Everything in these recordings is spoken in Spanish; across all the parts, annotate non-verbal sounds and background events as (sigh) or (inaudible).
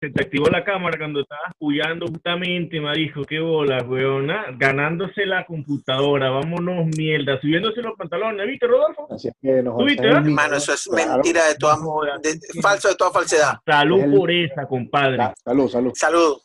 se te activó la cámara cuando estabas puyando justamente, marico, qué bola, weón, ah, ganándose la computadora, vámonos mierda, subiéndose los pantalones, ¿viste, Rodolfo? Así es que. Hermano, eso es Claro. mentira de toda, de- falso de toda falsedad. Salud por esa, compadre. Salud, salud. Salud.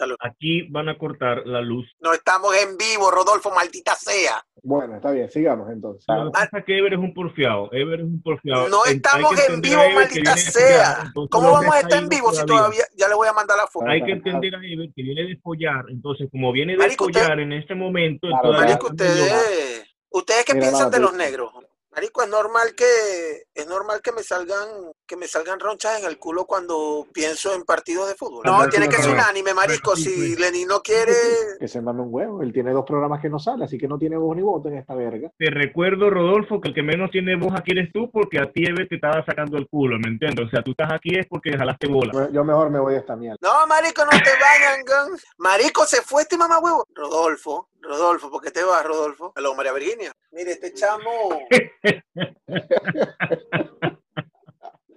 Salud. Aquí van a cortar la luz. No estamos en vivo, Rodolfo, maldita sea. Bueno, está bien, sigamos entonces. Lo que pasa es que Ever es un porfiado. Ever es un porfiado. No hay estamos en vivo, maldita sea. entonces ¿Cómo vamos a estar en vivo si todavía? Ya le voy a mandar la foto. Hay que entender a Ever que viene de follar. Entonces, como viene de usted- follar en este momento, Claro, Marico, ustedes, ¿ustedes qué Mira, piensan no, de los negros? Marico, es normal que es normal que me salgan que me salgan ronchas en el culo cuando pienso en partidos de fútbol. No, tiene que ser unánime, marico. Si sí. Lenin no quiere, (laughs) Que se mame un huevo. Él tiene dos programas que no sale, así que no tiene voz ni voto en esta verga. Te recuerdo, Rodolfo, que el que menos tiene voz aquí eres tú, porque a ti te estaba sacando el culo, ¿me entiendes? O sea, tú estás aquí es porque jalaste bola. Yo- Yo mejor me voy de esta mierda. no, marico, no te vayan. Marico, se fue este mamá huevo. Rodolfo, Rodolfo, ¿por qué te vas, Rodolfo? Hello, María Virginia. Mire, este chamo. (laughs)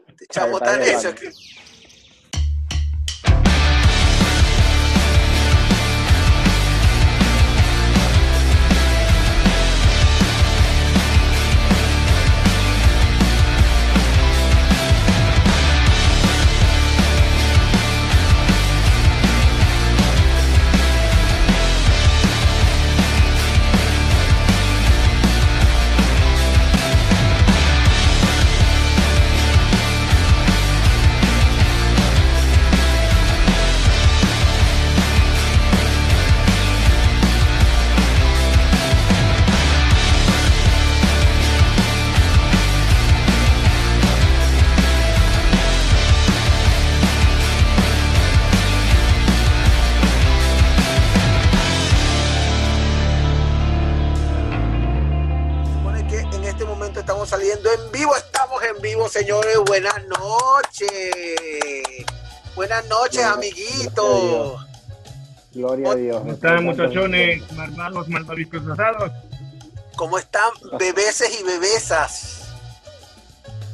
Este chamo Está tan vale. que. Saliendo en vivo. Estamos en vivo, señores. Buenas noches. Buenas noches, amiguitos. Gloria a Dios. ¿Cómo están, muchachones? Malvados, malvaviscos asados. ¿Cómo están, bebeses y bebesas?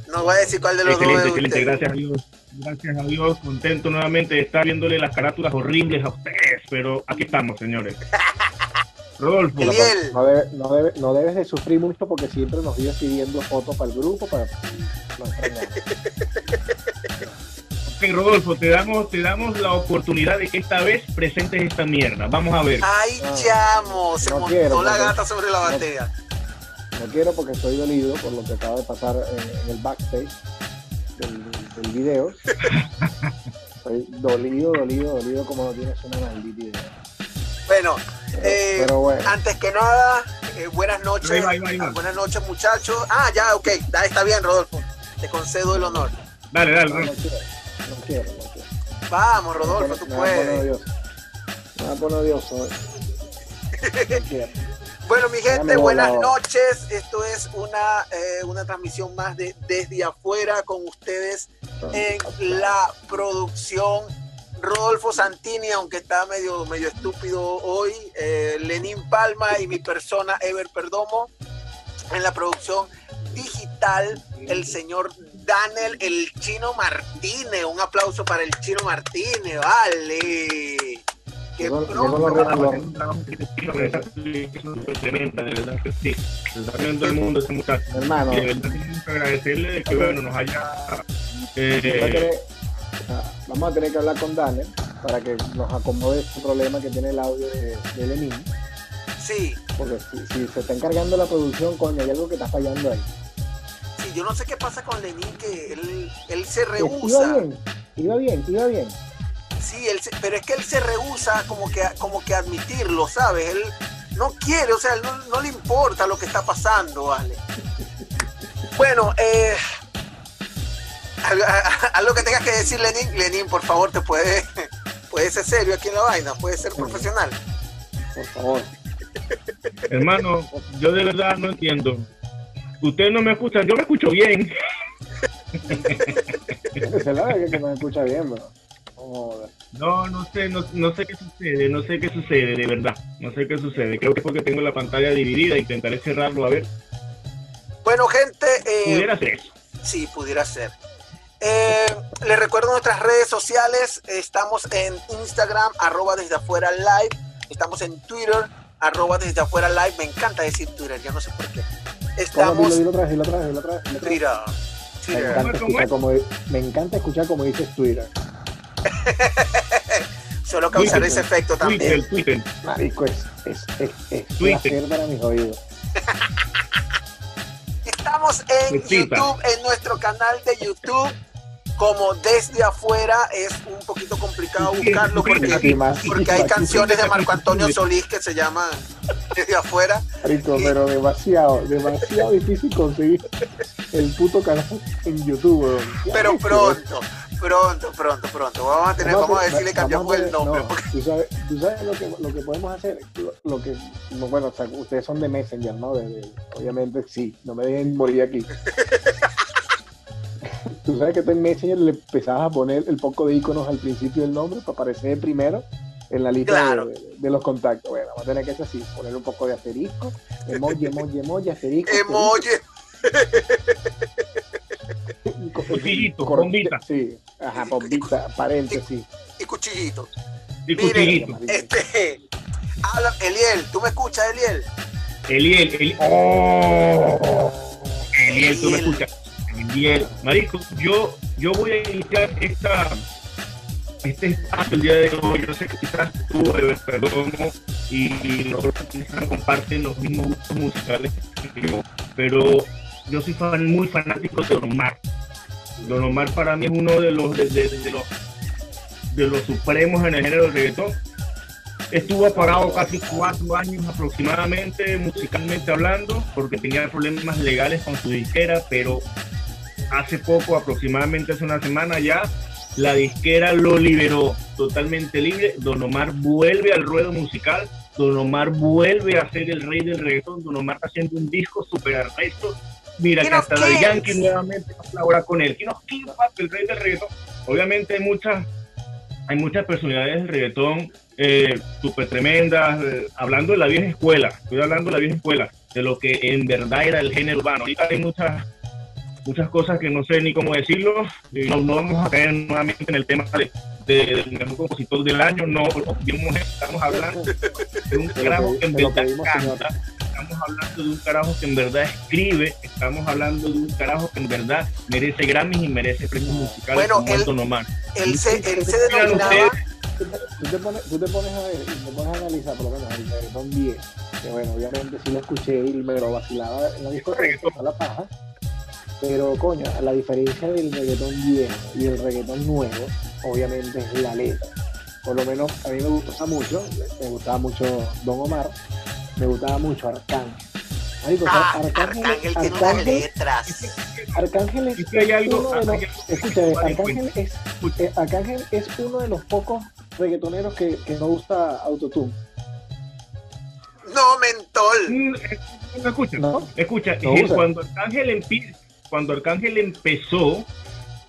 No voy a decir cuál de los Excelente, dos excelente, gracias a Dios. Gracias a Dios, contento nuevamente de estar viéndole las carátulas horribles a ustedes, pero aquí estamos, señores. (laughs) Rodolfo, No, debe- no, debe- no debes de sufrir mucho porque siempre nos vives pidiendo fotos para el grupo. Para... No ok, Rodolfo, te damos, te damos la oportunidad de que esta vez presentes esta mierda. Vamos a ver. ay, No, chamo, se no montó quiero, la gata sobre la no. batea. No quiero porque estoy dolido por lo que acaba de pasar en, en el backstage del, del video. (laughs) Estoy dolido, dolido, dolido como no tienes una maldita idea. Bueno, Eh, pero bueno, antes que nada, eh, buenas noches. Ahí va, ahí va, ahí va. Buenas noches, muchachos. Ah, ya, ok, ya está bien, Rodolfo. Te concedo el honor. Dale, dale, no, no Rodolfo. quiero, no quiero, no quiero. Vamos, Rodolfo, pone- tú me va a poner puedes. Me va a poner odioso. Bueno, mi gente, voy, buenas no. noches. Esto es una, eh, una transmisión más de Desde Afuera con ustedes en la producción. Rodolfo Santini, aunque está medio, medio estúpido hoy, eh, Lenín Palma y mi persona Ever Perdomo en la producción digital, el señor Daniel el Chino Martínez. Un aplauso para el Chino Martínez, vale. Que mundo. Hermano, agradecerle de que bueno, nos haya vamos a tener que hablar con Daniel para que nos acomode este problema que tiene el audio de, de Lenin. Sí, Porque si, si se está encargando la producción, coño, hay algo que está fallando ahí. sí, yo no sé qué pasa con Lenín, que él, él se Iba rehúsa. bien, iba bien, iba bien. Sí, él se- pero es que él se rehúsa como que, como que admitirlo, ¿sabes? Él no quiere, o sea, él no, no le importa lo que está pasando, ¿vale? (laughs) Bueno, eh, algo, (laughs) algo que tengas que decir, Lenín, Lenín, por favor, te puede, (laughs) puede ser serio aquí en la vaina, puede ser profesional. Por favor. hermano, yo de verdad no entiendo. Ustedes no me escuchan, yo me escucho bien. Se la ve que me escucha bien, bro. No, no sé, no, no sé qué sucede, no sé qué sucede, de verdad. No sé qué sucede. Creo que es porque tengo la pantalla dividida, intentaré cerrarlo a ver. Bueno, gente, eh, Pudiera ser eso. Sí, pudiera ser. Eh, les recuerdo nuestras redes sociales. Estamos en Instagram, arroba desde afuera live. Estamos en Twitter, arroba desde afuera live. Me encanta decir Twitter, yo no sé por qué. Estamos. Dilo, otra vez, dilo otra vez, dilo otra vez, dilo otra vez. Twitter. Me Twitter. encanta, escuchar como, me encanta escuchar como dices Twitter. (laughs) Solo causar Twitter. ese efecto también. Twitter, Twitter. Marico, es, es, es, es Twitter. placer para mis oídos. (laughs) Estamos en. YouTube, en nuestro canal de YouTube. Como desde afuera es un poquito complicado buscarlo porque, porque hay canciones de Marco Antonio Solís que se llaman desde afuera. Marico, pero demasiado, demasiado difícil conseguir el puto canal en YouTube, weón. ¿Qué Pero pronto, pronto, pronto, pronto. Vamos a tener, vamos a ver si le cambiamos el nombre. no, porque- tú sabes, tú sabes lo, que, lo que podemos hacer, lo, que, no, bueno, o sea, ustedes son de Messenger, ¿no? De- de- obviamente sí, no me dejen morir aquí. (laughs) tú sabes que tú en Messenger le empezabas a poner el poco de iconos al principio del nombre para aparecer primero en la lista Claro. de, los contactos. Bueno, vamos a tener que hacer así, poner un poco de asterisco, emoji, emoji, emoji, asterisco. Emoji. Cuchillito, bombita. Sí, ajá, bombita, paréntesis. y cuchillito. Y cuchillito. Este, habla, Eliel, ¿tú me escuchas, Eliel? Eliel, Eliel. ¡Oh! Eliel, tú me escuchas. Eliel. Marico, yo, yo voy a iniciar esta, este espacio el día de hoy. Yo sé que quizás tú, eh, perdón, y, nosotros quizás comparten los mismos gustos musicales que yo, pero yo soy fan, muy fanático de Don Omar. Don Omar para mí es uno de los, de, los, de los supremos en el género del reggaetón estuvo parado casi cuatro años aproximadamente, musicalmente hablando, porque tenía problemas legales con su disquera, pero hace poco, aproximadamente hace una semana ya, la disquera lo liberó totalmente libre. Don Omar vuelve al ruedo musical, Don Omar vuelve a ser el rey del reggaetón, Don Omar está haciendo un disco súper arresto. Mira que hasta Kings. Yankee nuevamente colabora con él. Kino Kings, papi, el rey del reggaetón. Obviamente hay muchas, hay muchas personalidades del reggaetón eh, súper tremendas, eh, hablando de la vieja escuela, estoy hablando de la vieja escuela, de lo que en verdad era el género urbano. Ahorita hay muchas muchas cosas que no sé ni cómo decirlo, y no, no vamos a caer nuevamente en el tema de, de- del mejor compositor del año, no, estamos hablando de un carajo que en verdad canta, estamos hablando de un carajo que en verdad escribe, estamos hablando de un carajo que en verdad merece Grammys y merece premios musicales Bueno, como él- es Don Omar. Él se, él se denominaba, ustedes- tú te, pones, tú te pones a ver y te pones a analizar por lo menos el reggaetón 10, que bueno, obviamente sí lo escuché y me lo vacilaba en la discoteca, la paja, pero coño, la diferencia del reggaetón viejo y el reggaetón nuevo, obviamente es la letra. Por lo menos a mí me gusta mucho, me gustaba mucho Don Omar, me gustaba mucho Arcángel. Marico, ah, Arcángel tiene unas Arcángel, letras. Arcángel es Es que hay algo, uno de los- tomar en Arcángel es, eh, Arcángel es uno de los pocos reggaetoneros que, que no usa autotune. No, mentol. Mm, eh, Escucha, ¿No? escucha, No cuando Arcángel empi- cuando Arcángel empezó,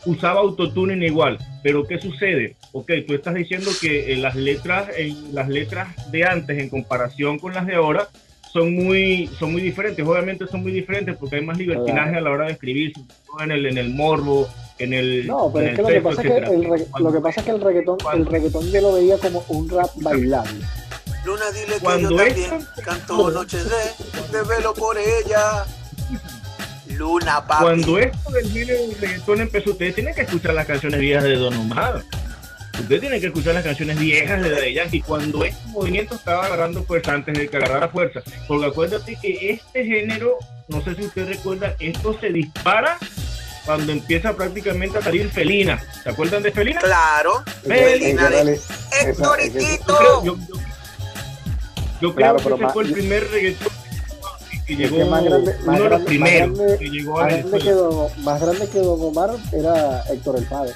usaba autotuning igual, pero ¿qué sucede? Ok, tú estás diciendo que eh, las letras, eh, las letras de antes en comparación con las de ahora son muy, son muy diferentes. Obviamente son muy diferentes porque hay más libertinaje a la hora de escribir, en el, en el morbo, en el, No, pero en es el que lo que pasa es que el, lo que pasa es que el reggaetón, el reggaetón yo lo veía como un rap bailable. Luna, dile que Cuando yo también canto (laughs) noches de, de velo por ella. Luna, papi. Cuando esto del género del reggaetón empezó, ustedes tienen que escuchar las canciones viejas de Don Omar. Ustedes tienen que escuchar las canciones viejas de Daddy Yankee. Cuando este movimiento estaba agarrando fuerza, antes de que agarrara fuerza. Porque acuérdate que este género, no sé si usted recuerda, esto se dispara cuando empieza prácticamente a salir Felina. ¿Se acuerdan de Felina? Claro. Felina Hectoritito. Yo creo, yo, yo- yo Claro, creo que ese fue el primer reggaetón que Es llegó, que más grande- más uno de los grande- más primeros grande- que llegó a más, grande que. Don, más grande que Don Omar era Héctor El Padre.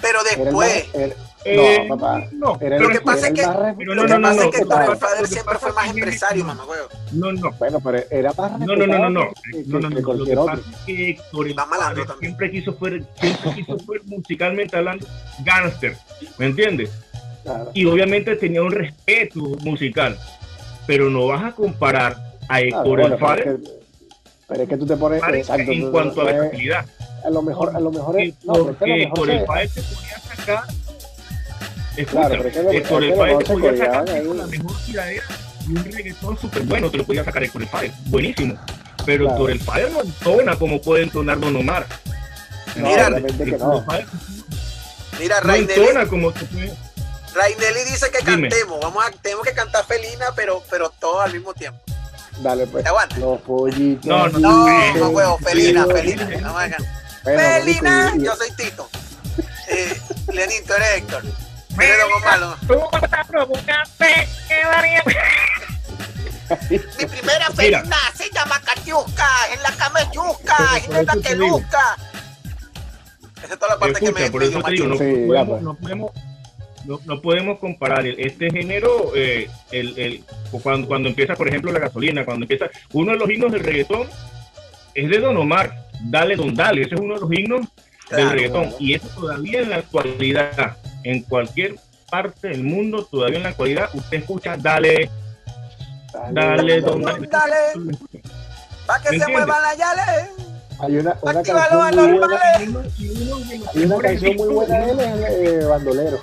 Pero Era el después, más- era- Eh, no, papá. no, Era el, Lo que pasa es que- más pero lo no, que no, pasa no, es que no, Héctor no, el Padre siempre fue más empresario, mamá huevo. No, no, Bueno, pero era más no, no, no, no, no, que, no, no, no, Lo que pasa es que Héctor el Padre siempre quiso fue, siempre quiso fue musicalmente hablando gangster, ¿me entiendes? Claro. Y obviamente tenía un respeto musical, pero no vas a comparar a Claro, Héctor bueno, el pero, es que, pero es que tú te pones exacto, en tú- cuanto a tú- versatilidad. a lo mejor, a lo mejor es, no, porque por el Fire se podía sacar. Escucha, claro, pero es que por el Fire se podía sacar la mejor tiradera y un reggaetón súper bueno, te lo podía sacar por el Fire, buenísimo. Pero claro. por el Fire no entona como puede entonar Don Omar. Mira, no. Mira, no entona como se puede. Rainelli dice que Dime. cantemos, vamos a, tenemos que cantar Felina, pero, pero todos al mismo tiempo. Dale, pues. ¿Te aguanta? Los pollitos. No, no, no, no, huevo, Felina, Felina. No me hagan. Bueno, Felina, yo soy Tito. Eh, Lenín, tú eres Héctor. Mire lo malo. Mi primera felina se llama Katiuska, en la cama es Yuska, y no es la que luzca. Esa es toda la parte Escucha, que me por eso te digo, no, podemos, pues. No podemos no, podemos comparar este género eh, el, el, cuando, cuando empieza, por ejemplo, la gasolina, cuando empieza uno de los himnos del reggaetón es de Don Omar, Dale Don Dale, ese es uno de los himnos del reggaetón y eso todavía en la actualidad, en cualquier parte del mundo, todavía en la actualidad, usted escucha Dale, Dale Don Dale. Dale. para que ¿Me se entiendes? muevan las yales. Hay una, una canción muy buena, hay una canción muy buena de él, es eh, Bandolero.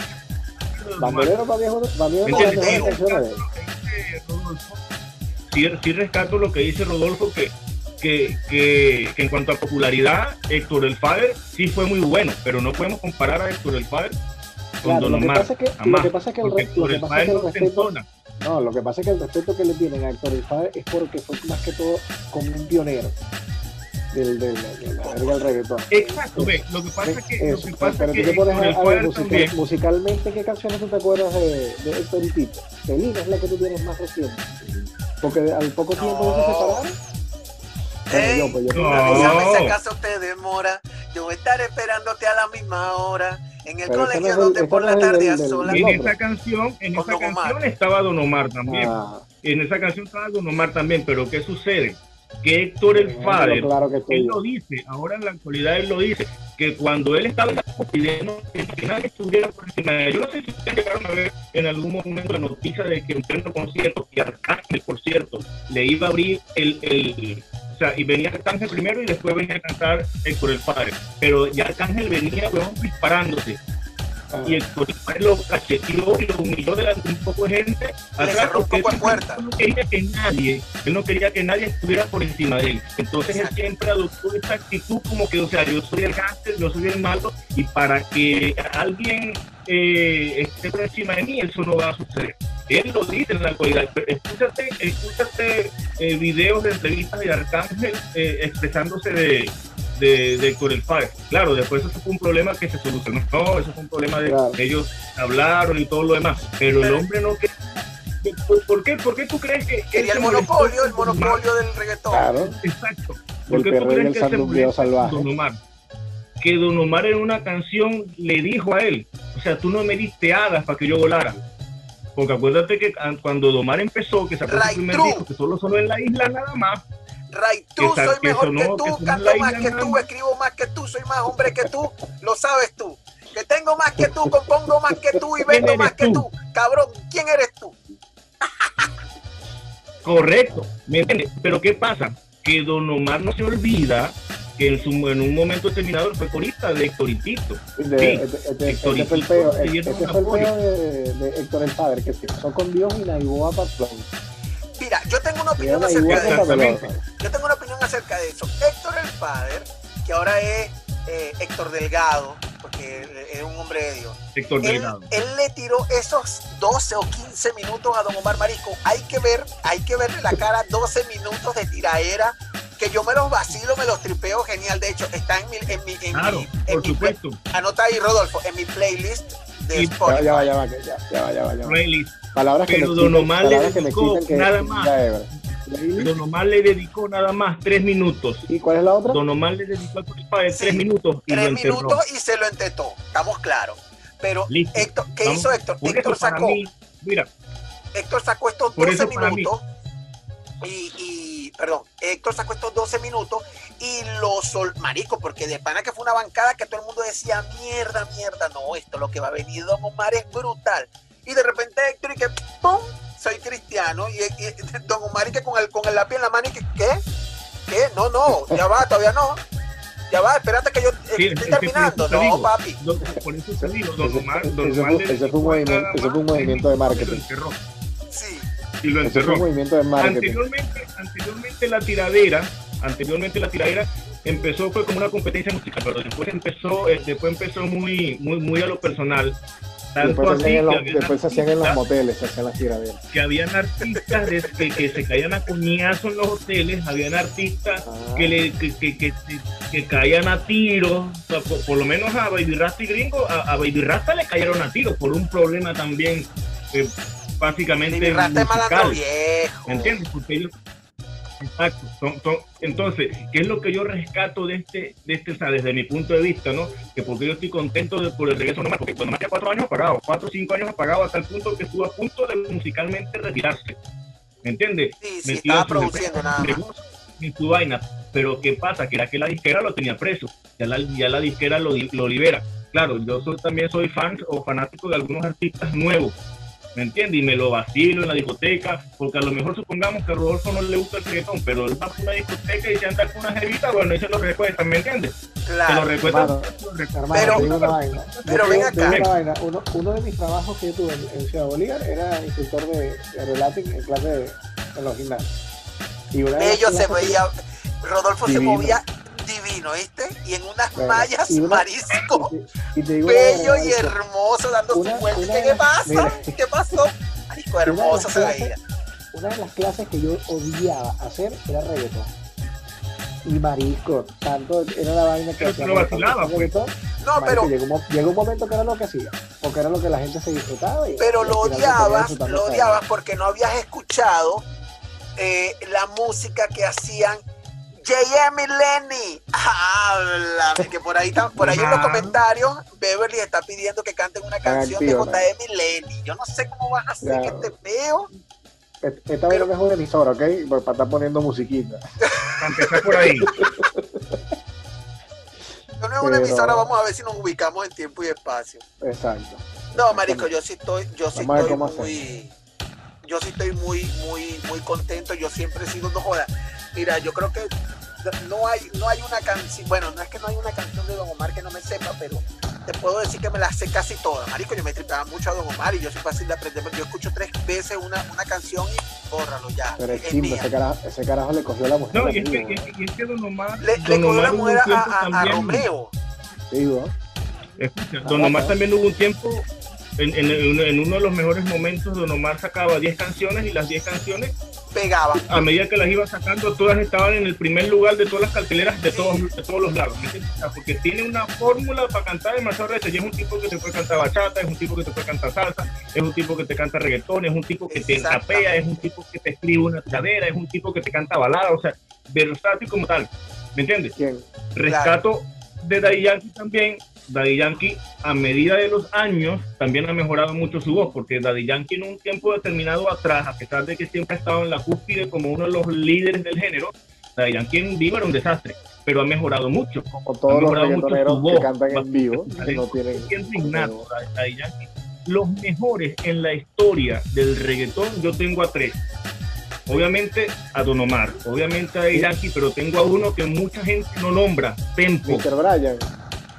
Bandolero para. Sí, sí rescato lo que dice Rodolfo, que, que, que, que en cuanto a popularidad, Héctor el Fader sí fue muy bueno, pero no podemos comparar a Héctor el Fader con Claro, Don lo que Omar. pasa es que, lo jamás, que pasa es que el, porque re- lo Héctor que el pasa es Fader el no respeto, no, lo que pasa es que el respeto que le tienen a Héctor Ifade es porque fue más que todo como un pionero del, del, de la verga del reggaetón. Exacto, ve, lo que pasa es que, lo Eso, que, pasa pero es tú que te pones el a, a ver musical- también, musicalmente, ¿qué canciones tú te acuerdas de, de Héctor y Tito? Felina es la que tú tienes más reciente. Porque al poco tiempo de se separaron. Bueno, Ey, yo, pues, yo No. avísame si acaso te demora. Yo estaré esperándote a la misma hora. En el Pero colegio no es el- donde ese por no la el tarde a del- del- del- en esa canción, en esa canción estaba Don Omar también. Ah, En esa canción estaba Don Omar también, pero ¿qué sucede? Que Héctor el Fader claro que él lo dice, ahora en la actualidad él lo dice, que cuando él estaba en la que nadie estuviera por encima de él. Yo no sé si ustedes llegaron a ver en algún momento la noticia de que en pleno concierto, y Arcángel, por cierto, le iba a abrir el, el o sea, y venía Arcángel primero y después venía a cantar Héctor el Padre. Pero ya Arcángel venía, weón, disparándose. Y el Padre lo cacheteó y lo humilló delante de un poco de gente. Le cerró un poco de él puerta. no quería que nadie, él no quería que nadie estuviera por encima de él. Entonces él siempre adoptó esta actitud como que, o sea, yo soy el gánster, yo soy el malo, y para que alguien eh, esté por encima de mí, eso no va a suceder. Él lo dice en la actualidad. Escúchate, escúchate eh, videos de entrevistas de Arcángel eh, expresándose de, de, de Padre. Claro, después eso fue un problema que se solucionó. No, eso fue un problema de Claro. ellos hablaron y todo lo demás. Pero el hombre no que ¿Por, por qué, ¿Por qué tú crees que... que Quería el monopolio, el monopolio del reggaetón. Claro, Exacto. ¿Por qué tú crees que se salvaje. Don Omar? Que Don Omar en una canción le dijo a él, o sea, tú no me diste hadas para que yo volara. Porque acuérdate que cuando Don Omar empezó, que sacó su primer true. disco, que solo sonó en la isla nada más, Ray, tú Que soy que mejor sonó- que que tú, en canto la más que tú, escribo más que tú, soy más hombre que tú, lo sabes tú. Que tengo más que tú, compongo más que tú y ¿Quién vendo más que tú? tú. Cabrón, ¿quién eres tú? correcto, ¿me entiendes? Pero ¿qué pasa? Que Don Omar no se olvida que en, su, en un momento determinado él fue corista de Héctor y Tito. De, Sí, este, este- Héctor este fue el y peo, este fue el peo de, de Héctor el Padre, que se casó con Dios y Naiboa Patrón. Mira, yo tengo una opinión acerca de eso. Yo tengo una opinión acerca de eso. Héctor el Padre, que ahora es eh, Héctor Delgado, porque es un hombre de Dios. Héctor Él, Delgado. él le tiró esos 12 o 15 minutos a Don Omar Marisco. Hay que ver, hay que verle la cara 12 minutos de tiraera que yo me los vacilo, me los tripeo genial. De hecho, está en mi, en mi, en Claro, mi, en por mi supuesto. anota ahí, Rodolfo, en mi playlist de Y- Ya, Spotify. ya va, ya va, que ya, ya va, ya va, ya va. Playlist. Palabras que Pero me Don Omar le que dedicó que nada que más. ya, Ebra. ¿Y- Don Omar le dedicó nada más tres minutos. ¿Y cuál es la otra? Don Omar le dedicó al tres minutos y Tres minutos y se lo entetó. Estamos claros. Pero Listo. Héctor, ¿qué Vamos. hizo Héctor? Por Héctor sacó, mí, mira, Héctor sacó estos Por 12 eso para mí- minutos y, y- perdón, Héctor sacó estos 12 minutos y lo sol, marico, porque de pana que fue una bancada que todo el mundo decía, mierda, mierda, no, esto lo que va a venir Don Omar es brutal. Y de repente Héctor y que, ¡pum! Soy cristiano y, y (laughs) Don Omar y que con el, con el lápiz en la mano y que, ¿qué? ¿Qué? No, no, ya va, todavía no. Ya va, espérate que yo Sí, estoy terminando. No, digo. papi. No, por eso te digo, Don Ese- Omar, ese- Don ese Omar ese fue un movimiento- ese fue un movimiento de lo marketing. encerró. Sí. Y lo Ese fue encerró. un movimiento de marketing. Anteriormente, anteriormente la tiradera, anteriormente la tiradera empezó fue como una competencia musical, pero después empezó, eh, después empezó muy, muy, muy a lo personal. Después, hacían los, habían después se hacían en los artistas- moteles, se hacían las tiraderas. que habían artistas de- que, que se caían a coñazo en los hoteles, habían artistas Ah. que, le, que, que, que, que caían a tiros, o sea, por, por lo menos a Baby Rasta y Gringo, a, a Baby Rasta le cayeron a tiros por un problema también, eh, básicamente Mi rata es viejo. ¿Me entiendes? Porque ellos. Exacto. son- son- entonces, ¿qué es lo que yo rescato de este, de este, o sea, desde mi punto de vista, ¿no? Que porque yo estoy contento de, por el regreso nomás, porque cuando más que cuatro años apagado, cuatro o cinco años apagado, hasta el punto que estuvo a punto de musicalmente retirarse. ¿Me entiendes? Sí, sí, estaba produciendo nada más. en su vaina. Pero ¿qué pasa? Que era que la disquera lo tenía preso. Ya la, ya la disquera lo, lo libera. Claro, yo soy, también soy fan o fanático de algunos artistas nuevos. ¿Me entiendes? Y me lo vacilo en la discoteca, porque a lo mejor supongamos que a Rodolfo no le gusta el reggaetón, pero él va a una discoteca y se anda con una jevita, bueno, y se lo recuestan, ¿me entiendes? Claro. se lo recuestan. Pero- una vaina. Pero ven acá. una vaina. Uno, uno de mis trabajos que yo tuve en, en Ciudad Bolívar era instructor de, de relating en clase de, en los gimnasios. Y una Ellos se veía, Rodolfo se movía divino, ¿viste? Y en unas Bueno, mallas y una- marisco, Y te digo una bello y hermoso, dando Una- su vuelta. una ¿Qué, ¿Qué pasa? mira. ¿Qué pasó? Las hermoso se veía. Una de las clases que yo odiaba hacer era reggaetón. Y marisco, tanto era la vaina que Pero hacía te lo vacilaba, pues. reggaetón. No, Marico, pero, llegó, un, mo- llegó un momento que era lo que hacía, porque era lo que la gente se disfrutaba. Y, pero y lo odiabas, lo odiabas porque no habías escuchado eh, la música que hacían J.M. y Lenny. Háblame, que por ahí, tam- por ahí en los comentarios Beverly está pidiendo que canten una canción de. J.M. y Lenny. Yo no sé cómo vas a hacer que te veo. Esta vez no es una emisora, ¿ok? Para estar poniendo musiquita. Para empezar por ahí. No es una Pero- emisora, vamos a ver si nos ubicamos en tiempo y espacio. Exacto. No, marico, yo sí estoy, yo sí Vamos estoy muy, yo sí estoy muy, muy, muy contento. Yo siempre he sido, no joda. Mira, yo creo que no hay, no hay una canción, bueno, no es que no hay una canción de Don Omar que no me sepa, pero te puedo decir que me la sé casi todas. Marico, yo me tripaba mucho a Don Omar y yo soy fácil de aprender. Yo escucho tres veces una, una canción y bórralo ya. Pero es es chimba, ese carajo, ese carajo le cogió la mujer. No, a y es que, y es que, y es que Don Omar, Le, cogió la Omar mujer a, Romeo. Sí, ¿no? Escucha, Don Omar también hubo un tiempo, en, en- uno de los mejores momentos, Don Omar sacaba 10 canciones y las 10 canciones, Pegaba. a medida que las iba sacando, todas estaban en el primer lugar de todas las carteleras de todos, de todos los lados. porque tiene una fórmula para cantar demasiado veces. Y es un tipo que te puede cantar bachata, es un tipo que te puede cantar salsa, es un tipo que te canta reggaetón, es un tipo que te encapea, es un tipo que te escribe una tiradera, es un tipo que te canta balada, o sea, versátil como tal. ¿Me entiendes? Rescato de Daddy Yankee también. Daddy Yankee, a medida de los años, también ha mejorado mucho su voz, porque Daddy Yankee en un tiempo determinado atrás, a pesar de que siempre ha estado en la cúspide como uno de los líderes del género, Daddy Yankee en vivo era un desastre, pero ha mejorado mucho. Como todos los reggaetoneros que cantan en vivo, no tienen. Daddy Yankee. Los mejores en la historia del reggaetón, yo tengo a tres. Obviamente a Don Omar, obviamente a Daddy Yankee, pero tengo a uno que mucha gente no nombra, Tempo. Mr. Brian.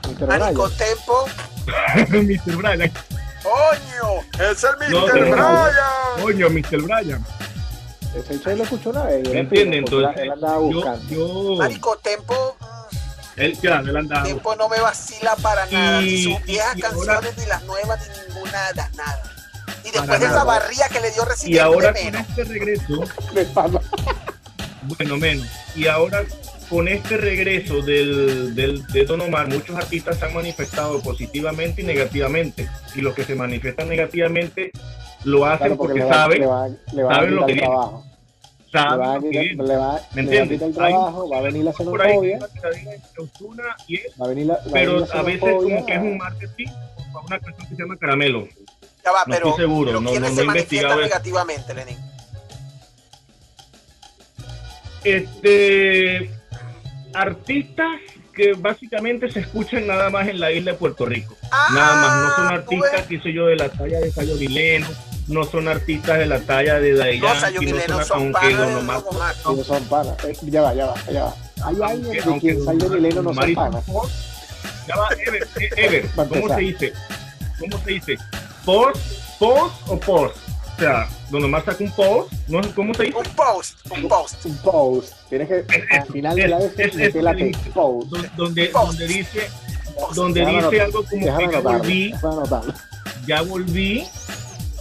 Mr. Marico Brian. Tempo. (laughs) Mr. Brian. ¡Coño! ¡Es el Mr. No, Brian! Coño, Mr. Brian. Ese hecho lo escuchó una vez. yo ¿Me porque Entonces, él andaba yo, buscando. yo, Marico Tempo. mm, él, claro, él andaba. Tempo no me vacila para nada. Ni Y- sus viejas y canciones, ahora- ni las nuevas, ni ninguna, nada. nada. Y Para después de esa barría que le dio Y Residente ahora con este regreso, (laughs) De bueno, menos. Y ahora con este regreso del, del, de Don Omar, muchos artistas se han manifestado positivamente y negativamente. Y los que se manifiestan negativamente lo hacen Claro, porque porque, le va, saben, le va, le va a saben lo que el viene. saben lo que viene. le va, ¿Me le va a entiendes? quitar el trabajo, va a venir la Por ahí xenofobia, va a venir la, va a venir pero la a veces como que es un marketing para una canción que se llama Caramelo. Ya va, no pero, estoy seguro, pero no- ¿quiénes no- se no he investigado negativamente, Lenin? Este artistas que básicamente se escuchan nada más en la isla de Puerto Rico. nada más, no son Ah, artistas, pues, qué sé yo, de la talla de Cayo Vileno, no son artistas de la talla de Daddy No, Sayo no son, son aunque panas ellos son panas. Eh, ya va, ya va, ya va. Hay alguien de quien Zion y Leno no se pagan. Ya va, Ever, eh, Ever ¿cómo se dice? ¿Cómo se dice? ¿Post, post o post? O sea, donde más saca un post, ¿no? ¿cómo se dice? Un post, un post. Un post. Tienes que, al final de la vez, meter la post. Donde, donde dice, donde dice algo como que ya volví, ya volví,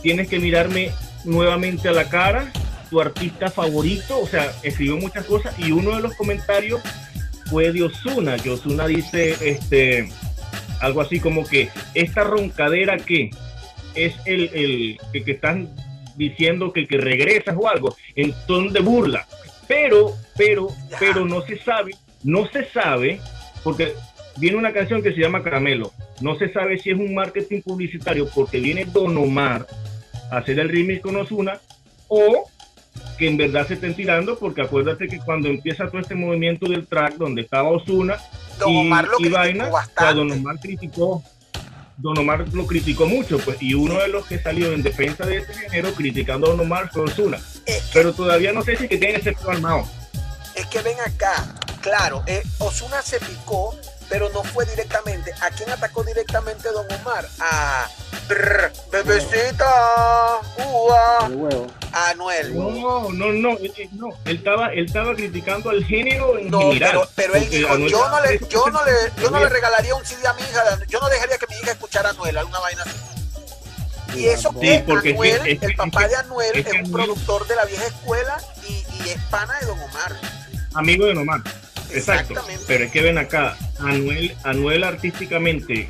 tienes que mirarme nuevamente a la cara, tu artista favorito, o sea, escribió muchas cosas y uno de los comentarios fue de Osuna, que Osuna dice este algo así como que esta roncadera que es el, el que, que, están diciendo que, que regresas o algo en ton de burla. Pero pero pero no se sabe no se sabe porque viene una canción que se llama Caramelo. No se sabe si es un marketing publicitario porque viene Don Omar a hacer el remix con Osuna o que en verdad se estén tirando, porque acuérdate que cuando empieza todo este movimiento del track donde estaba Osuna y, y Vaina, Don Omar criticó, Don Omar lo criticó mucho, pues, y uno de los que salió en defensa de este género criticando a Don Omar fue Osuna. Pero todavía no sé si que tiene ese armado. Es que ven acá, claro, eh, Osuna se picó pero no fue directamente. ¿A quién atacó directamente Don Omar? A bebecita, ua, a Anuel. No, no, no, eh, eh, no, él estaba, él estaba criticando al género en no, Pero, pero él dijo, yo no, le, yo, no le, (laughs) yo no le regalaría un CD a mi hija, yo no dejaría que mi hija escuchara a Anuel, alguna vaina así. Y eso que Anuel, el papá de Anuel, es, un productor de la vieja escuela y, y es pana de Don Omar. Amigo de Don Omar. Exacto. Pero es que ven acá, Anuel, Anuel artísticamente,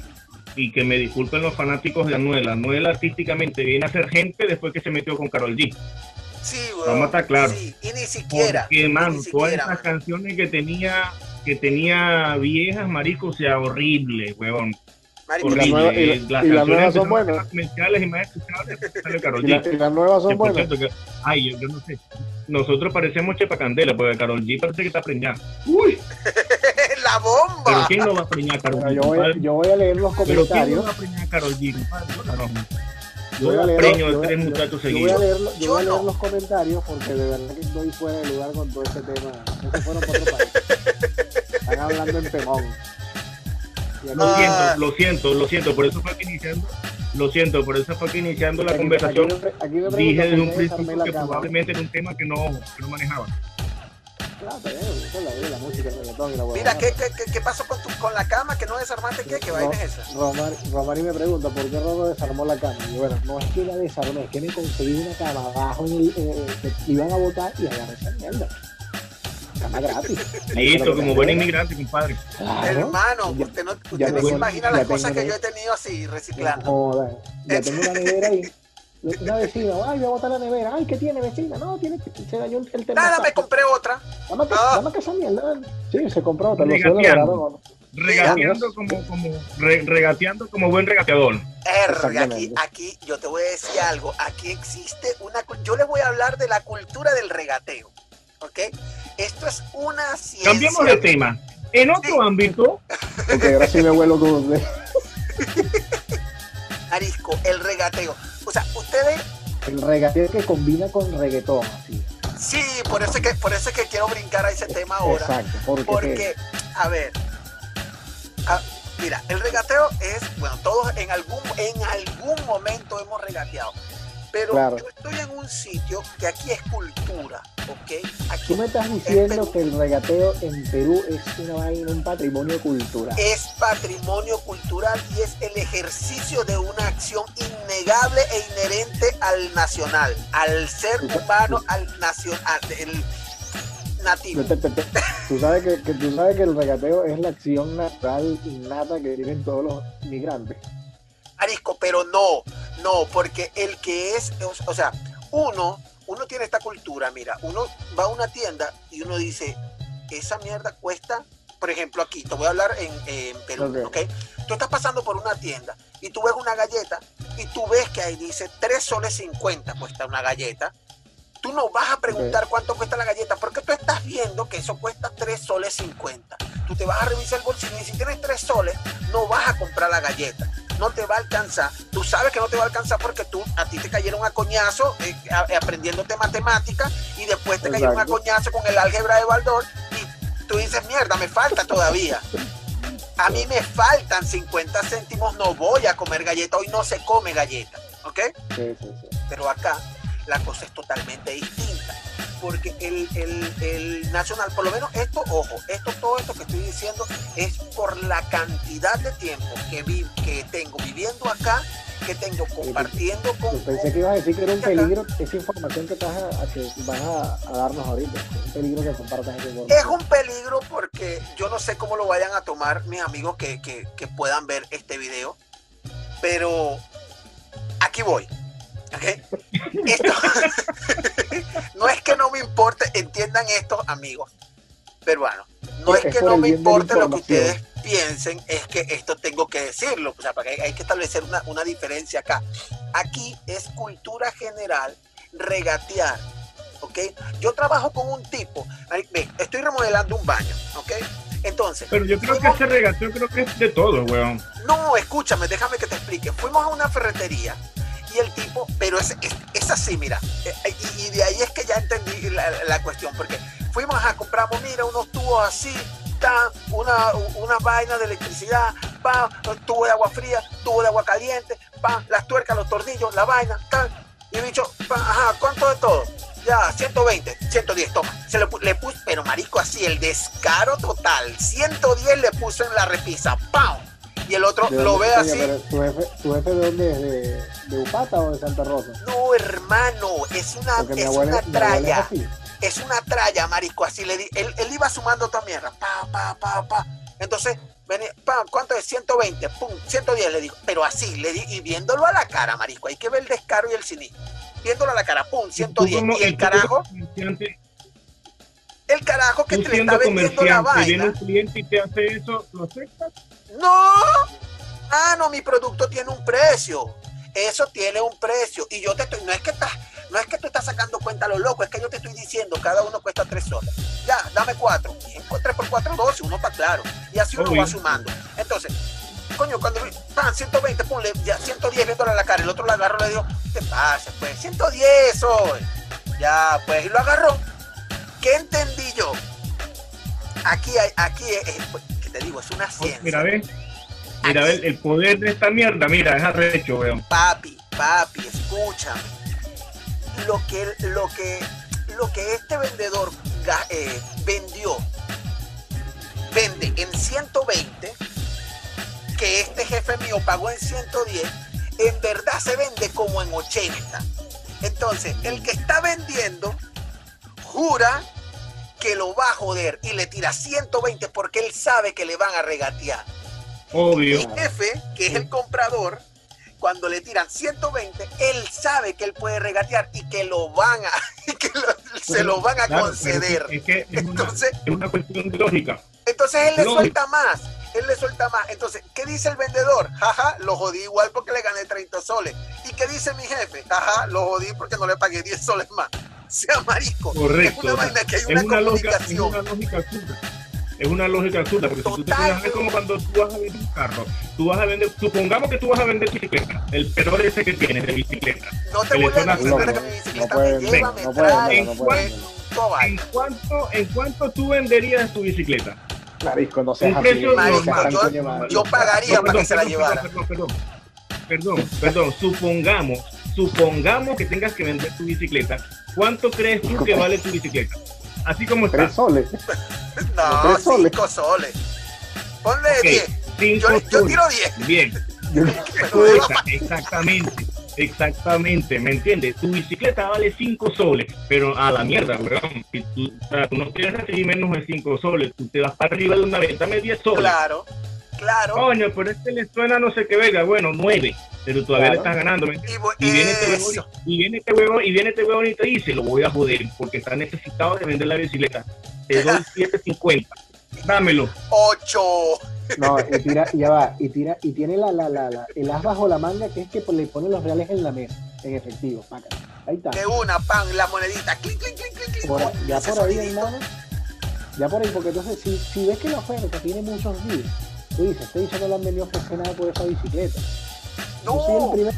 y que me disculpen los fanáticos de Anuel, Anuel artísticamente viene a ser gente después que se metió con Carol G. Sí, Vamos a estar claros. y ni siquiera. Porque, mano, todas esas canciones que tenía, que tenía viejas, marico, o sea, horrible, huevón. Horrible. Y, la nueva, y, las, y las nuevas son buenas. Comerciales y más escuchables Carol G. Y, las nuevas son buenas. Que, ay, yo, yo, no sé. Nosotros parecemos Chepa Candela, porque Carol G parece que está preñada. ¡Uy! (laughs) ¡La bomba! ¿Pero quién no va a preñar a Carol G? Yo voy, yo voy, a leer los comentarios. ¿Pero quién no va a preñar a Carol G? Yo voy a leer, preño de tres muchachos seguidos. Yo voy a leer, yo voy a leer los comentarios porque de verdad que estoy fuera de lugar con todo este tema. No se fueron por otro país. Están hablando en temón. Lo siento, lo siento, lo siento, por eso fue que iniciando, lo siento, por eso fue que iniciando la conversación dije desde un principio que probablemente era un tema que no, que no manejaba. Mira, ¿qué, qué, qué pasó con, tu, con la cama? ¿Que no desarmaste qué? ¿Qué vaina es esa? Romar, Romari me pregunta por qué Rodo desarmó la cama. Y bueno, no es que la desarmé, es que me conseguí una cama abajo en el, eh, que iban a botar y agarré esa mierda cama gratis. Listo, como buen inmigrante, compadre. Hermano, usted no, usted no se imagina las cosas que yo he tenido así, reciclando. Joder, ya tengo una nevera ahí. Una vecina, ay, voy a botar la nevera. Ay, ¿qué tiene, vecina? No, tiene, se dañó el, Nada, me compré otra. Dame que, ah. esa mierda. Sí, se compró otra. Regateando, regateando como, como, regateando como buen regateador. Aquí, aquí, yo te voy a decir algo. Aquí existe una. Yo les voy a hablar de la cultura del regateo. ¿Ok? Esto es una ciencia. Cambiemos de tema. En otro ámbito. (laughs) Porque ahora sí me vuelo con (laughs) Arisco, el regateo. O sea, ustedes. El regateo que combina con reggaetón, Sí, por eso, es que, por eso que quiero brincar a ese tema ahora. Exacto, porque, porque a ver, mira, el regateo es, bueno, todos en algún, en algún momento hemos regateado. Pero yo estoy en un sitio que aquí es cultura, ¿ok? Aquí Tú me estás diciendo que el regateo en Perú es una vaina, un patrimonio cultural. Es patrimonio cultural y es el ejercicio de una acción innegable e inherente al nacional, al ser humano, al nacional, el nativo. Tú sabes que, que, tú sabes que el regateo es la acción natural innata que tienen todos los migrantes. Arisco, pero no, no, porque el que es, o sea, uno, uno tiene esta cultura, mira, uno va a una tienda y uno dice, esa mierda cuesta, por ejemplo, aquí, te voy a hablar en, Perú, ¿ok? Tú estás pasando por una tienda y tú ves una galleta y tú ves que ahí dice 3 soles 50 cuesta una galleta. Tú no vas a preguntar cuánto cuesta la galleta porque tú estás viendo que eso cuesta 3 soles 50. Tú te vas a revisar el bolsillo y si tienes 3 soles, no vas a comprar la galleta no te va a alcanzar. Tú sabes que no te va a alcanzar porque tú, a ti te cayeron a coñazo eh, aprendiéndote matemáticas y después te cayeron a coñazo con el álgebra de Baldor y tú dices, mierda, me falta todavía. A mí me faltan 50 céntimos, no voy a comer galleta, hoy no se come galleta, ¿ok? Sí, sí, sí. Pero acá la cosa es totalmente distinta. Porque el, el, el Nacional, por lo menos esto, ojo, esto, todo esto que estoy diciendo es por la cantidad de tiempo que, vi, que tengo viviendo acá, que tengo compartiendo con... Yo pensé que ibas a decir que era un peligro esa información que, vas a, a que vas a, a, darnos ahorita. Es un peligro que compartas esa información. Es un peligro porque yo no sé cómo lo vayan a tomar mis amigos que, que, que puedan ver este video. Pero aquí voy. ¿Okay? Esto, (laughs) no es que no me importe, entiendan esto, amigos peruanos. No es, es que no me importe lo que ustedes piensen, es que esto tengo que decirlo. O sea, porque hay que establecer una, una diferencia acá. Aquí es cultura general regatear. ¿Ok? Yo trabajo con un tipo, ve, estoy remodelando un baño, ¿ok? Entonces. Pero yo creo fuimos, que ese regateo creo que es de todo, weón. No, escúchame, déjame que te explique. Fuimos a una ferretería el tipo, pero es, es, es así, mira. Y, y, de ahí es que ya entendí la, la, cuestión, porque fuimos a compramos, mira, unos tubos así, tan, una, una vaina de electricidad, pa, tubo de agua fría, tubo de agua caliente, pa, las tuercas, los tornillos, la vaina, tal. Y bicho, pa, ajá, ¿cuánto de todo? Ya, 120, 110, toma. Se le, puso, pero marico, así, el descaro total. 110 le puso en la repisa, ¡pam! Y el otro lo ve así. ¿Tu jefe, ¿Tu jefe de dónde es? ¿De, de Upata o de Santa Rosa? No, hermano, es una, es abuela, una tralla. Es, es, una tralla, marico, así le di. Él, él iba sumando también, pa, pa, pa, pa. Entonces, venía, pa, ¿cuánto es? 120, pum, 110 le digo. Pero así, le di, y viéndolo a la cara, marico, hay que ver el descaro y el cinismo. Viéndolo a la cara, pum, 110. Y el carajo. El carajo que te le está vendiendo la vaina. Viene un cliente y te hace eso, ¿lo aceptas? No. Ah, no, mi producto tiene un precio. Eso tiene un precio. Y yo te estoy, no es que estás, no es que tú estás sacando cuenta a lo loco, es que yo te estoy diciendo, cada uno cuesta tres soles. Ya, dame cuatro. Tres por cuatro, doce, uno está claro. Y así uno va sumando. Entonces, coño, cuando pan, 120, ponle ya 110 viéndole a la cara, el otro lo agarró le dijo, ¿qué pasa? Pues 110 hoy. Ya, pues, y lo agarró. ¿Qué entendí yo? Aquí hay, aquí es, que te digo, es una ciencia. Mira, ve. Mira, ve, el poder de esta mierda, mira, es arrecho, weón. Papi, papi, escúchame. Lo que, lo que, lo que este vendedor eh, vendió, vende en 120, que este jefe mío pagó en 110, en verdad se vende como en 80. Entonces, el que está vendiendo jura que lo va a joder y le tira 120 porque él sabe que le van a regatear. Obvio. El jefe, que es el comprador, cuando le tiran 120, él sabe que él puede regatear y que lo van a, (laughs) que lo, se lo van a claro, conceder. Es, que es, entonces, una, es una cuestión de lógica. Entonces él le lógica. suelta más, él le suelta más. Entonces, ¿qué dice el vendedor? Jaja, lo jodí igual porque le gané 30 soles. ¿Y qué dice mi jefe? Jaja, lo jodí porque no le pagué 10 soles más. Sea marisco. Correcto. Es una vaina que hay una, una comunicación. Lógica, es una lógica absurda. Es una lógica absurda, porque Total, si tú te fijas, es como cuando tú vas a vender un carro, tú vas a vender, supongamos que tú vas a vender bicicleta, el peor ese que tienes de bicicleta. No te voy a decir que mi bicicleta me lleva, me trae, ¿En, cuánto, ¿En cuánto, ¿En cuánto tú venderías tu bicicleta? Marisco, no seas un precio así, normal. Yo, yo, pagaría no, perdón, para que se la llevara. Perdón, perdón, perdón, perdón, supongamos, supongamos que tengas que vender tu bicicleta. ¿Cuánto crees tú que vale tu bicicleta? Así como está. Tres soles. (laughs) No, Tres soles. cinco soles. Ponle Okay, 10. cinco Yo, yo tiro 10. Bien, exactamente, exactamente, ¿me entiendes? Tu bicicleta vale 5 soles, pero a la mierda, weón. Si tú, o sea, tú no quieres recibir menos de 5 soles, tú te vas para arriba de una vez, dame 10 soles. Claro, claro. Coño, pero este le suena no sé qué verga, bueno, 9, pero todavía Claro. le estás ganando, ¿me entiendes? Y, voy- Y viene, este huevón, y viene este huevón, y viene este huevón y te dice, lo voy a joder, porque está necesitado de vender la bicicleta. Te doy (laughs) 7.50. Dámelo. 8. No, y (laughs) tira, ya va, y tira, y tiene la, la, la, la- el as bajo la manga que es que le pone los reales en la mesa, en efectivo, paca. Ahí está. De una, pan, la monedita. Clic, clic, clic, clic, clic. Por- ya por ahí, hermano. Ya por ahí, porque entonces, si, si ves que la oferta tiene muchos días, tú dices, este bicho no le han venido a ofrecer nada por esa bicicleta. Yo soy el No.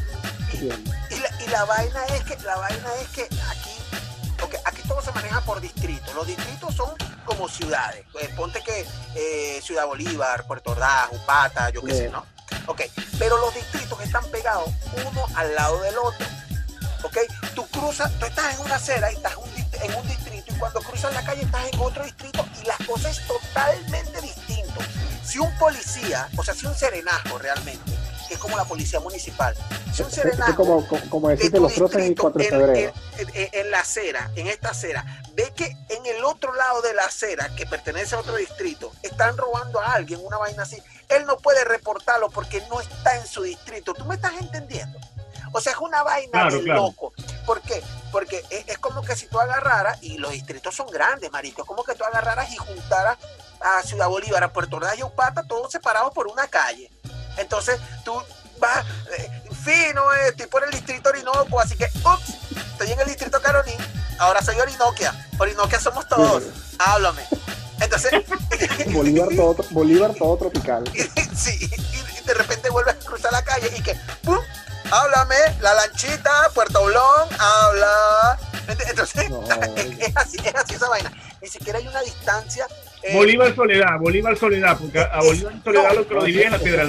Y la, y la vaina es que, la vaina es que aquí, porque aquí todo se maneja por distrito. Los distritos son como ciudades. Pues ponte que eh, Ciudad Bolívar, Puerto Ordaz, Upata, yo qué sé, ¿no? Ok, pero los distritos están pegados uno al lado del otro. Ok, tú cruzas, tú estás en una acera y estás en un distrito y cuando cruzas la calle estás en otro distrito y la cosa es totalmente distinta. Si un policía, o sea, si un serenajo realmente, que es como la policía municipal, si un serenajo, como, como, decirte los troces en 4 de febrero. En, la acera, en esta acera, ve que en el otro lado de la acera, que pertenece a otro distrito, están robando a alguien, una vaina así, él no puede reportarlo porque no está en su distrito. ¿Tú me estás entendiendo? O sea, es una vaina de loco. ¿Por qué? Porque es, como que si tú agarraras, y los distritos son grandes, marico, es como que tú agarraras y juntaras a Ciudad Bolívar, a Puerto Ordaz y Upata, todos separados por una calle. Entonces, tú vas, eh, fino, eh, estoy por el distrito Orinoco, así que, ups, estoy en el distrito Carolín, ahora soy Orinoquia. Orinoquia somos todos. Háblame. Entonces. (laughs) Bolívar todo, Bolívar todo tropical. (laughs) sí, y, de repente vuelves a cruzar la calle y que, ¡pum! Háblame, la lanchita, Puerto Blón, habla. Entonces, (laughs) es, así, es así esa vaina. Ni siquiera hay una distancia. Eh, Bolívar Soledad, Bolívar Soledad, porque a Bolívar Soledad lo que lo la piedra.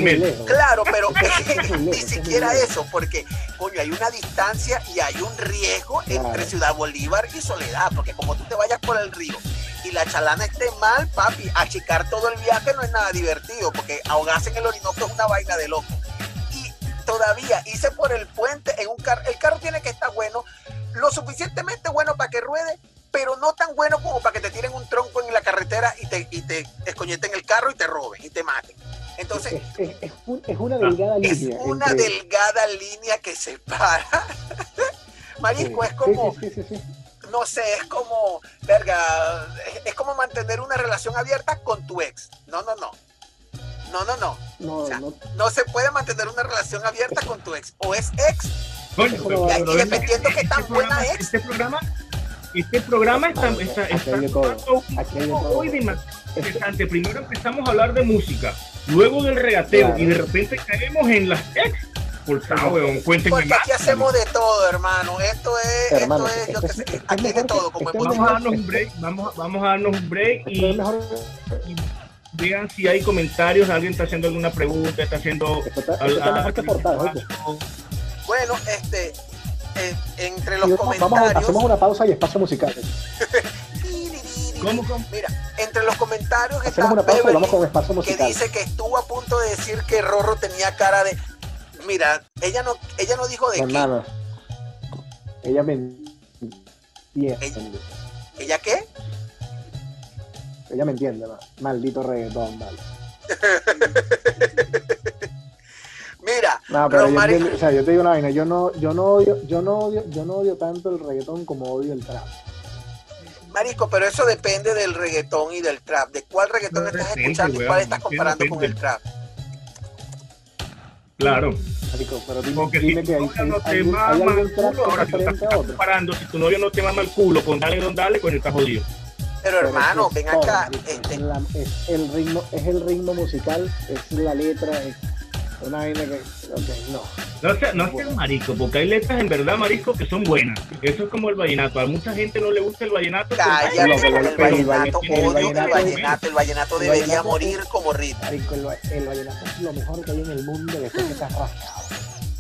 Claro, pero (laughs) ni siquiera eso, porque, coño, hay una distancia y hay un riesgo entre Ciudad Bolívar y Soledad, porque como tú te vayas por el río y la chalana esté mal, papi, achicar todo el viaje no es nada divertido, porque ahogarse en el Orinoco es una vaina de loco. Y todavía hice por el puente en un carro, el carro tiene que estar bueno, lo suficientemente bueno para que ruede, pero no tan bueno como para que te tiren un tronco en la carretera y te, y te escoñeten el carro y te roben y te maten. Entonces, es, una delgada línea. Es una delgada línea que separa. (laughs) Marisco, es como, no sé, es como, verga, es, como mantener una relación abierta con tu ex. No, no, no. No, no, no. No, no. se puede mantener una relación abierta con tu ex. O es ex. y, dependiendo que tan buena ex. Este programa, este programa está, está, está, muy interesante. Primero empezamos a hablar de música, luego del regateo y de repente caemos en las ex. Cuéntenme Porque aquí hacemos de todo, hermano. Esto es, esto es, yo que sé, aquí es de todo. Como vamos a darnos un break, vamos, vamos a darnos un break y, vean si hay comentarios, alguien está haciendo alguna pregunta, está haciendo... bueno, este, eh, entre los comentarios... Vamos, hacemos una pausa y espacio musical. (laughs) ¿Cómo, Mira, entre los comentarios está una pausa y vamos con espacio musical. que dice que estuvo a punto de decir que Rorro tenía cara de mira, ella no, ella no dijo de qué. Ella me entiende. ¿Ella, qué? Ella me entiende, maldito reggaetón, vale. (laughs) Mira, pero yo, o sea, yo te digo una vaina, yo no, yo no odio, yo no odio, yo no odio tanto el reggaetón como odio el trap. Marico, pero eso depende del reggaetón y del trap. ¿De cuál reggaetón estás escuchando y cuál estás comparando con el trap? Claro. pero Porque si tu novio no te mama el culo, ahora si estás comparando, si tu novio no te mama el culo con dale, don dale, con el está jodido. Pero hermano, ven acá. Este... Es, el ritmo, es el ritmo musical, es la letra, es una vaina que. no. No seas no sea marico, porque hay letras en verdad, marico, que son buenas. Eso es como el vallenato. A mucha gente no le gusta el vallenato. Calla, el, vallenato, odio el vallenato. El vallenato debería morir como ritmo. Marico, el, vallenato es lo mejor que hay en el mundo después que estás rascado.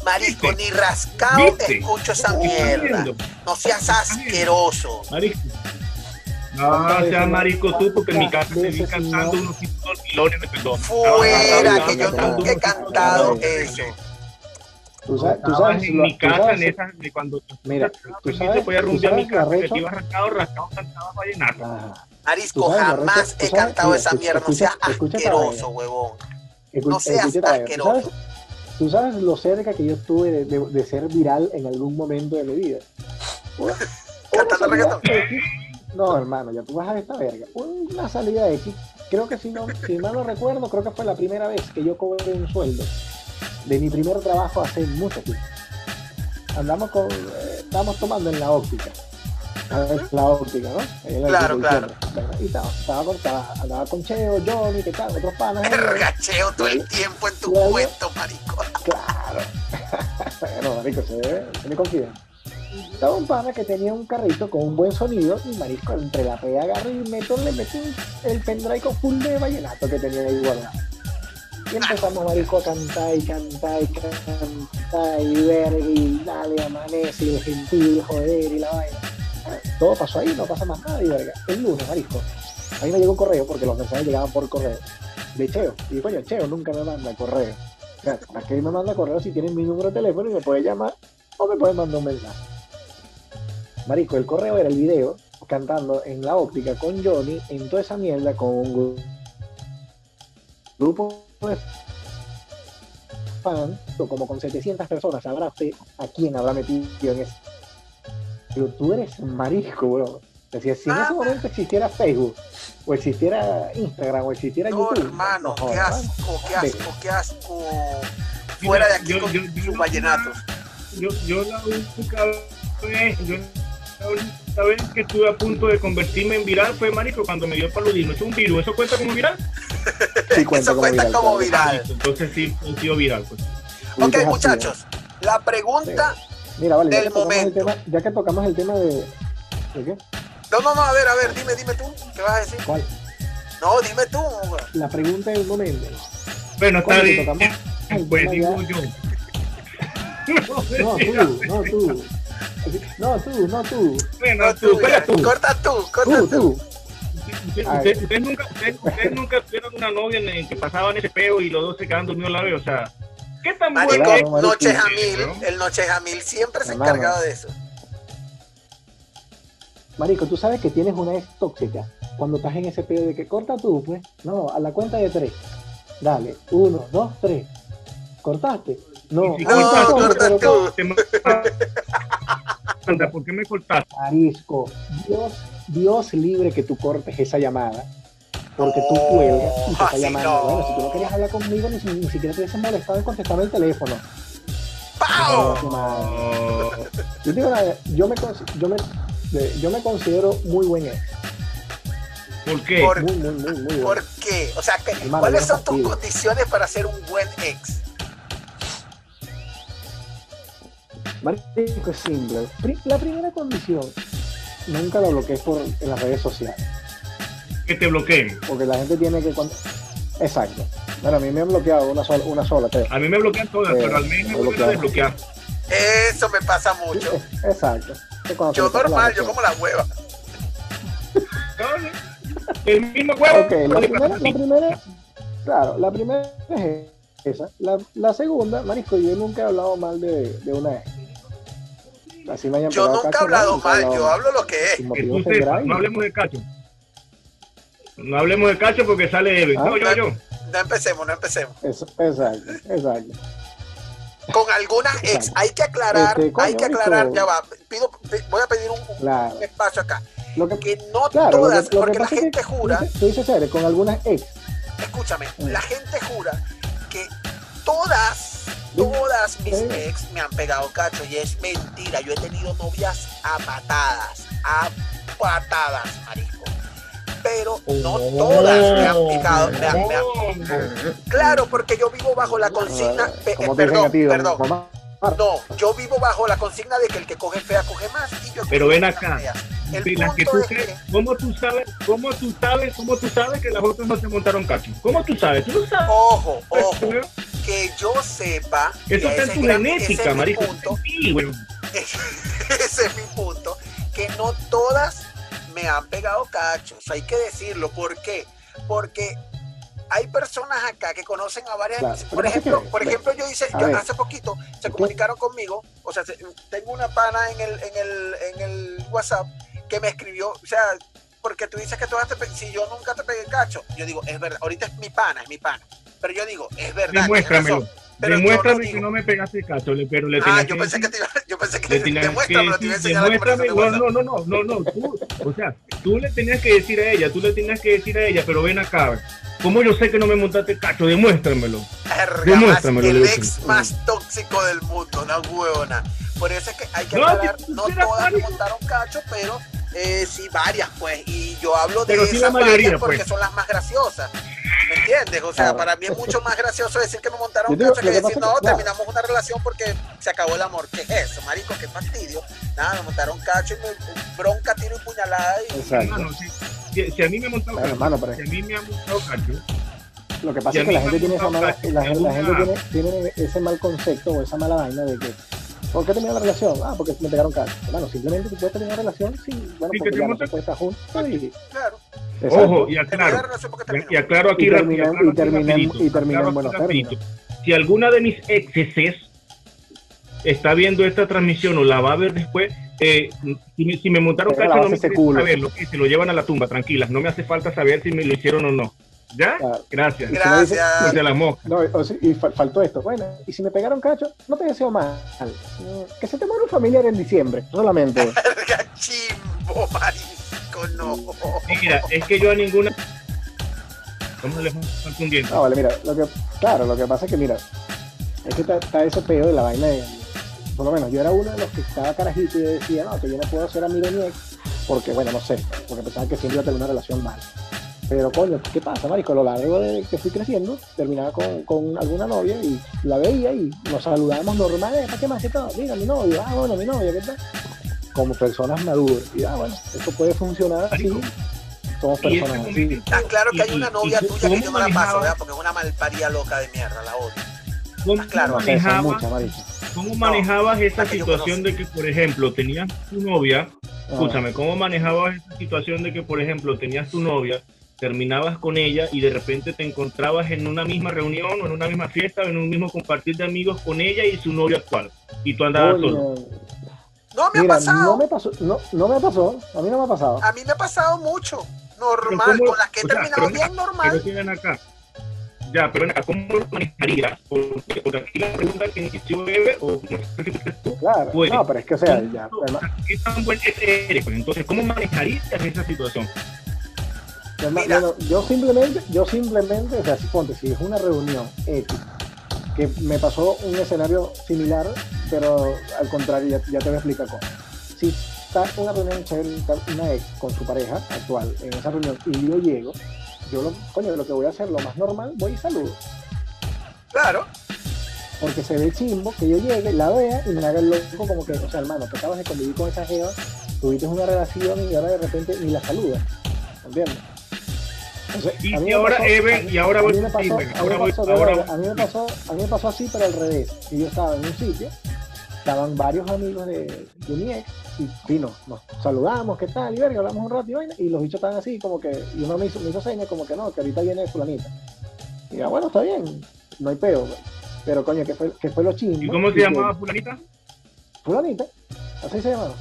Marico, ni rascado te escucho esa mierda. No seas asqueroso. Marico. No, sea marico tú, porque en mi casa te vi cantando unos milones de pesos. Fuera, que yo nunca he cantado eso. Tú sabes, tú sabes, en mi casa, en esa, de cuando mira, tú sabes, voy a rumbear mi casa, que te iba rascado, rascado, cantaba vallenato. Marisco, jamás he cantado esa mierda, no seas asqueroso, huevón. No seas asqueroso. Tú sabes lo cerca que yo estuve de, de, de ser viral en algún momento de mi vida. (laughs) Cantando reggaetón. No, hermano, ya tú vas a esta verga. Una salida de X, creo que si no, si mal no recuerdo, creo que fue la primera vez que yo cobré un sueldo de mi primer trabajo hace mucho tiempo. Andamos con, eh, estábamos tomando en la óptica. La óptica, ¿no? claro, claro. Y estaba, estaba, con, andaba con Cheo, Johnny, ¿qué tal? Otros panas. Cheo todo el tiempo en tu cuento, marico. Claro. (laughs) bueno, marico, se, se me confía. Estaba un pana que tenía un carrito con un buen sonido y marisco entre la pega agarro y meto, le metí el pendrive con full de vallenato que tenía ahí guardado. Y empezamos marisco a cantar y cantar y cantar y ver y dale amanece y gentil joder y la vaina. Todo pasó ahí, no pasa más nada y verga. El lunes, marisco, a mí me llegó un correo porque los mensajes llegaban por correo de Cheo. Y coño, Cheo nunca me manda correo. O sea, ¿para qué me manda correo si tienen mi número de teléfono y me puede llamar o me puede mandar un mensaje? Marico, el correo era el video cantando en la óptica con Johnny en toda esa mierda con un grupo de fans, como con 700 personas, sabrá usted a quién habrá metido en eso. Pero tú eres marisco, bro. Decía, si en ese momento existiera Facebook, o existiera Instagram, o existiera no, YouTube. hermano, qué asco, qué asco, qué asco. Fuera de aquí yo, con yo, yo, sus vallenatos. Yo, yo la única vez, yo, la vez que estuve a punto de convertirme en viral fue marico cuando me dio paludismo. ¿Es un virus? ¿Eso cuenta como viral? (laughs) Sí, cuenta Eso como cuenta viral, como claro. viral. Entonces sí, he sido viral. Pues. Ok, Ubicas así, muchachos, la pregunta. Mira, vale, ya del que, tocamos el momento. tema, ya que tocamos el tema de. ¿De qué? No, no, no, a ver, a ver, dime, dime tú. ¿Qué vas a decir? ¿Cuál? No, dime tú. güey. La pregunta del momento. Bueno, está bien. el Pues digo ya- yo. (laughs) No, tú, no tú. No, tú, no tú. Bueno, No, tú, tú, ya. tú. Corta tú, corta Tú, tú. Usted- usted- Ustedes nunca, usted- nunca tuvieron una novia en el que pasaban ese peo y los dos se quedaban dormidos a la vez. O sea, ¿qué tan Marico, bueno. Noche Jamil, ¿no? el Noche Jamil siempre se Hermano. encargaba de eso. Marico, tú sabes que tienes una ex tóxica cuando estás en ese pedo de que corta tú, pues. No, a la cuenta de tres. Dale, uno, dos, tres. ¿Cortaste? No, No, corta tú. te ¿Por qué me cortaste? Marisco, Dios, Dios libre que tú cortes esa llamada. Porque tú cuelgas y te está así llamando. no. Bueno, si tú no querías hablar conmigo, ni, si- ni siquiera te hubiesen molestado en contestarme el teléfono. ¡Pau! No, Yo, digo me, yo, me, yo me considero muy buen ex. ¿Por qué? Por- Muy, muy, muy, ¿Por qué? O sea, ¿qué- Hermano, ¿cuáles son tus condiciones para ser un buen ex? Marico, es simple. La primera condición, nunca lo bloquees por, en las redes sociales. Que te bloqueen. Porque la gente tiene que... cuando- Exacto. Bueno, a mí me han bloqueado una sola, una sola. A mí me bloquean todas, Eh, pero al menos me bloquean. desbloquear. Eso me pasa mucho. (laughs) Exacto. Yo normal, yo como la hueva. (laughs) El mismo huevo. Ok, la primera, la primera, claro, la primera es esa. La, la segunda, Marisco, yo nunca he hablado mal de, de una ex. Así me hayan Yo nunca he hablado mal, yo hablo lo que es. y- no hablemos de cacho. No hablemos de cacho porque sale Eve. Ah. No, yo, yo. No empecemos, no empecemos. Eso, exacto, exacto. Con algunas ex, Exacto. hay que aclarar, Este, coño, hay que aclarar, ya va, pido, pi- voy a pedir un, espacio acá. Lo que, Que no claro, lo todas, que, lo que porque la gente jura, Tú dices, con algunas ex. escúchame, Mm. la gente jura que todas, todas mis ex me han pegado cacho y es mentira. Yo he tenido novias a patadas, a patadas, marisco. Pero no Oh. todas me han picado, me han- me han- Claro, porque yo vivo bajo la consigna, pe- eh, a perdón, ti, perdón, mamá. no, yo vivo bajo la consigna de que el que coge fea coge más y yo Pero ven acá. feas. El De las que punto tú es crees, que, ¿Cómo tú sabes? ¿Cómo tú sabes? ¿Cómo tú sabes que las otras no se montaron cacho? ¿Cómo tú sabes? Tú no sabes. ojo, ojo, que yo sepa, Eso está en es tu gran- genética, es mi marico. punto, Sí, güey. (laughs) ese es mi punto, que no todas me han pegado cachos, hay que decirlo, ¿por qué? Porque hay personas acá que conocen a varias, Claro, por ejemplo, que- por ejemplo yo hice, yo hace poquito se comunicaron conmigo, o sea, se- tengo una pana en el, en el, en el WhatsApp que me escribió, o sea, porque tú dices que todas te si yo nunca te pegué cacho, yo digo, es verdad, ahorita es mi pana, es mi pana, pero yo digo, es verdad, Demuéstramelo. pero Demuéstrame no que no me pegaste cacho, pero le Ah, yo que pensé que decir- te iba, yo pensé que le tenías que te iba a decir, enseñar demuéstrame, no, no, no, no, no, tú, o sea, tú le tenías que decir a ella, tú le tenías que decir a ella, pero ven acá, ¿cómo yo sé que no me montaste cacho? Demuéstramelo. Demuéstramelo, más- el ex más tóxico del mundo, una huevona. Por eso es que hay que No, aclarar, tú no todas montaron cacho, pero eh, sí varias, pues. Y yo hablo de Pero sí esas la mayoría, varias porque pues. son las más graciosas. ¿Me entiendes? O sea, para mí es mucho más gracioso decir que me montaron cacho que decir, no, terminamos una relación porque se acabó el amor. ¿Qué es eso, marico? Qué fastidio. Nada, me montaron cacho y me bronca, tiro y puñalada. Y... Hermano, si, si, a mí me montaron cacho, hermano, si a mí me han montado cacho, lo que pasa es que la gente tiene esa mala, la, gente tiene, tiene, ese mal concepto o esa mala vaina de que ¿Por qué terminó la relación? Ah, porque me pegaron cacho. Bueno, simplemente tú puedes terminar la relación, sí, bueno, porque ya no se puede estar juntos y... Claro. Ojo, y aclaro, y aclaro aquí y terminan, y terminan, y terminan en buenos términos. Si alguna de mis exes está viendo esta transmisión o la va a ver después, eh, si, me, si, me, montaron cacho, no me interesa saberlo, que se lo llevan a la tumba, tranquilas, no me hace falta saber si me lo hicieron o no. ¿Ya? Gracias. Gracias. De la mosca. No, y faltó esto. Bueno, y si me pegaron cacho, no te deseo mal. Que se te muera un familiar en diciembre, solamente. (laughs) Chimbo, marisco, no. Mira, es que yo a ninguna. ¿Cómo le falta un diente? No, vale, mira, lo que, claro, lo que pasa es que, mira, es que está, está ese pedo de la vaina de. Por lo menos yo era uno de los que estaba carajito y decía, no, que yo no puedo ser amigo de mi ex, porque, bueno, no sé, porque pensaba que siempre iba a tener una relación mala. Pero coño, ¿qué pasa, marico? A lo largo de que fui creciendo, terminaba con, con alguna novia y la veía y nos saludábamos normales, ¿para qué más que todo? Mira, mi novio, ah, bueno, mi novia, ¿qué tal? Como personas maduras. Y ah, bueno, eso puede funcionar así. Somos personas así. Está claro que hay una novia tuya que yo no la paso, ¿verdad? Porque es una malparía loca de mierda, la odio. ¿Cómo claro, manejabas, ¿Cómo manejabas esa situación de que, por ejemplo, tenías tu novia? Ah. Escúchame, ¿cómo manejabas esa situación de que, por ejemplo, tenías tu novia terminabas con ella y de repente te encontrabas en una misma reunión o en una misma fiesta o en un mismo compartir de amigos con ella y su novio actual. Y tú andabas solo. No me ha pasado. No me pasó, no, no me pasó, a mí no me ha pasado. A mí me ha pasado mucho. Normal, con las que he terminado bien normal. Pero acá. Ya, pero ¿cómo lo manejarías? Porque, porque aquí la pregunta que inició Bebe, o Claro, no, pero es que o sea, ya. ¿Qué tan buen eres? Pues entonces, ¿cómo manejarías esa situación? Yo simplemente, yo simplemente, o sea, si ponte, si es una reunión X, que me pasó un escenario similar, pero al contrario, ya, te voy a explicar cómo. Si está una reunión chévere, una ex con su pareja actual en esa reunión y yo llego, yo lo, coño, lo que voy a hacer, lo más normal, voy y saludo. Claro. Porque se ve chimbo que yo llegue, la vea y me haga el loco como que, o sea, hermano, tú acabas de convivir con esa jeva, tuviste una relación y ahora de repente ni la saludas. ¿Entiendes? Y, ahora y ahora voy a mí me pasó, a mí me pasó, a mí me pasó así, pero al revés. Y yo estaba en un sitio, estaban varios amigos de, de mi ex, y vino, nos saludamos, ¿qué tal? Y verga, hablamos un rato y vaina, y los bichos estaban así, como que, y uno me hizo, me hizo señas como que no, que ahorita viene fulanita. Y ya, bueno, está bien, no hay peo, pero coño, que fue, que fue lo chingo. ¿Y cómo se llamaba fulanita? Fulanita, así se llamaba.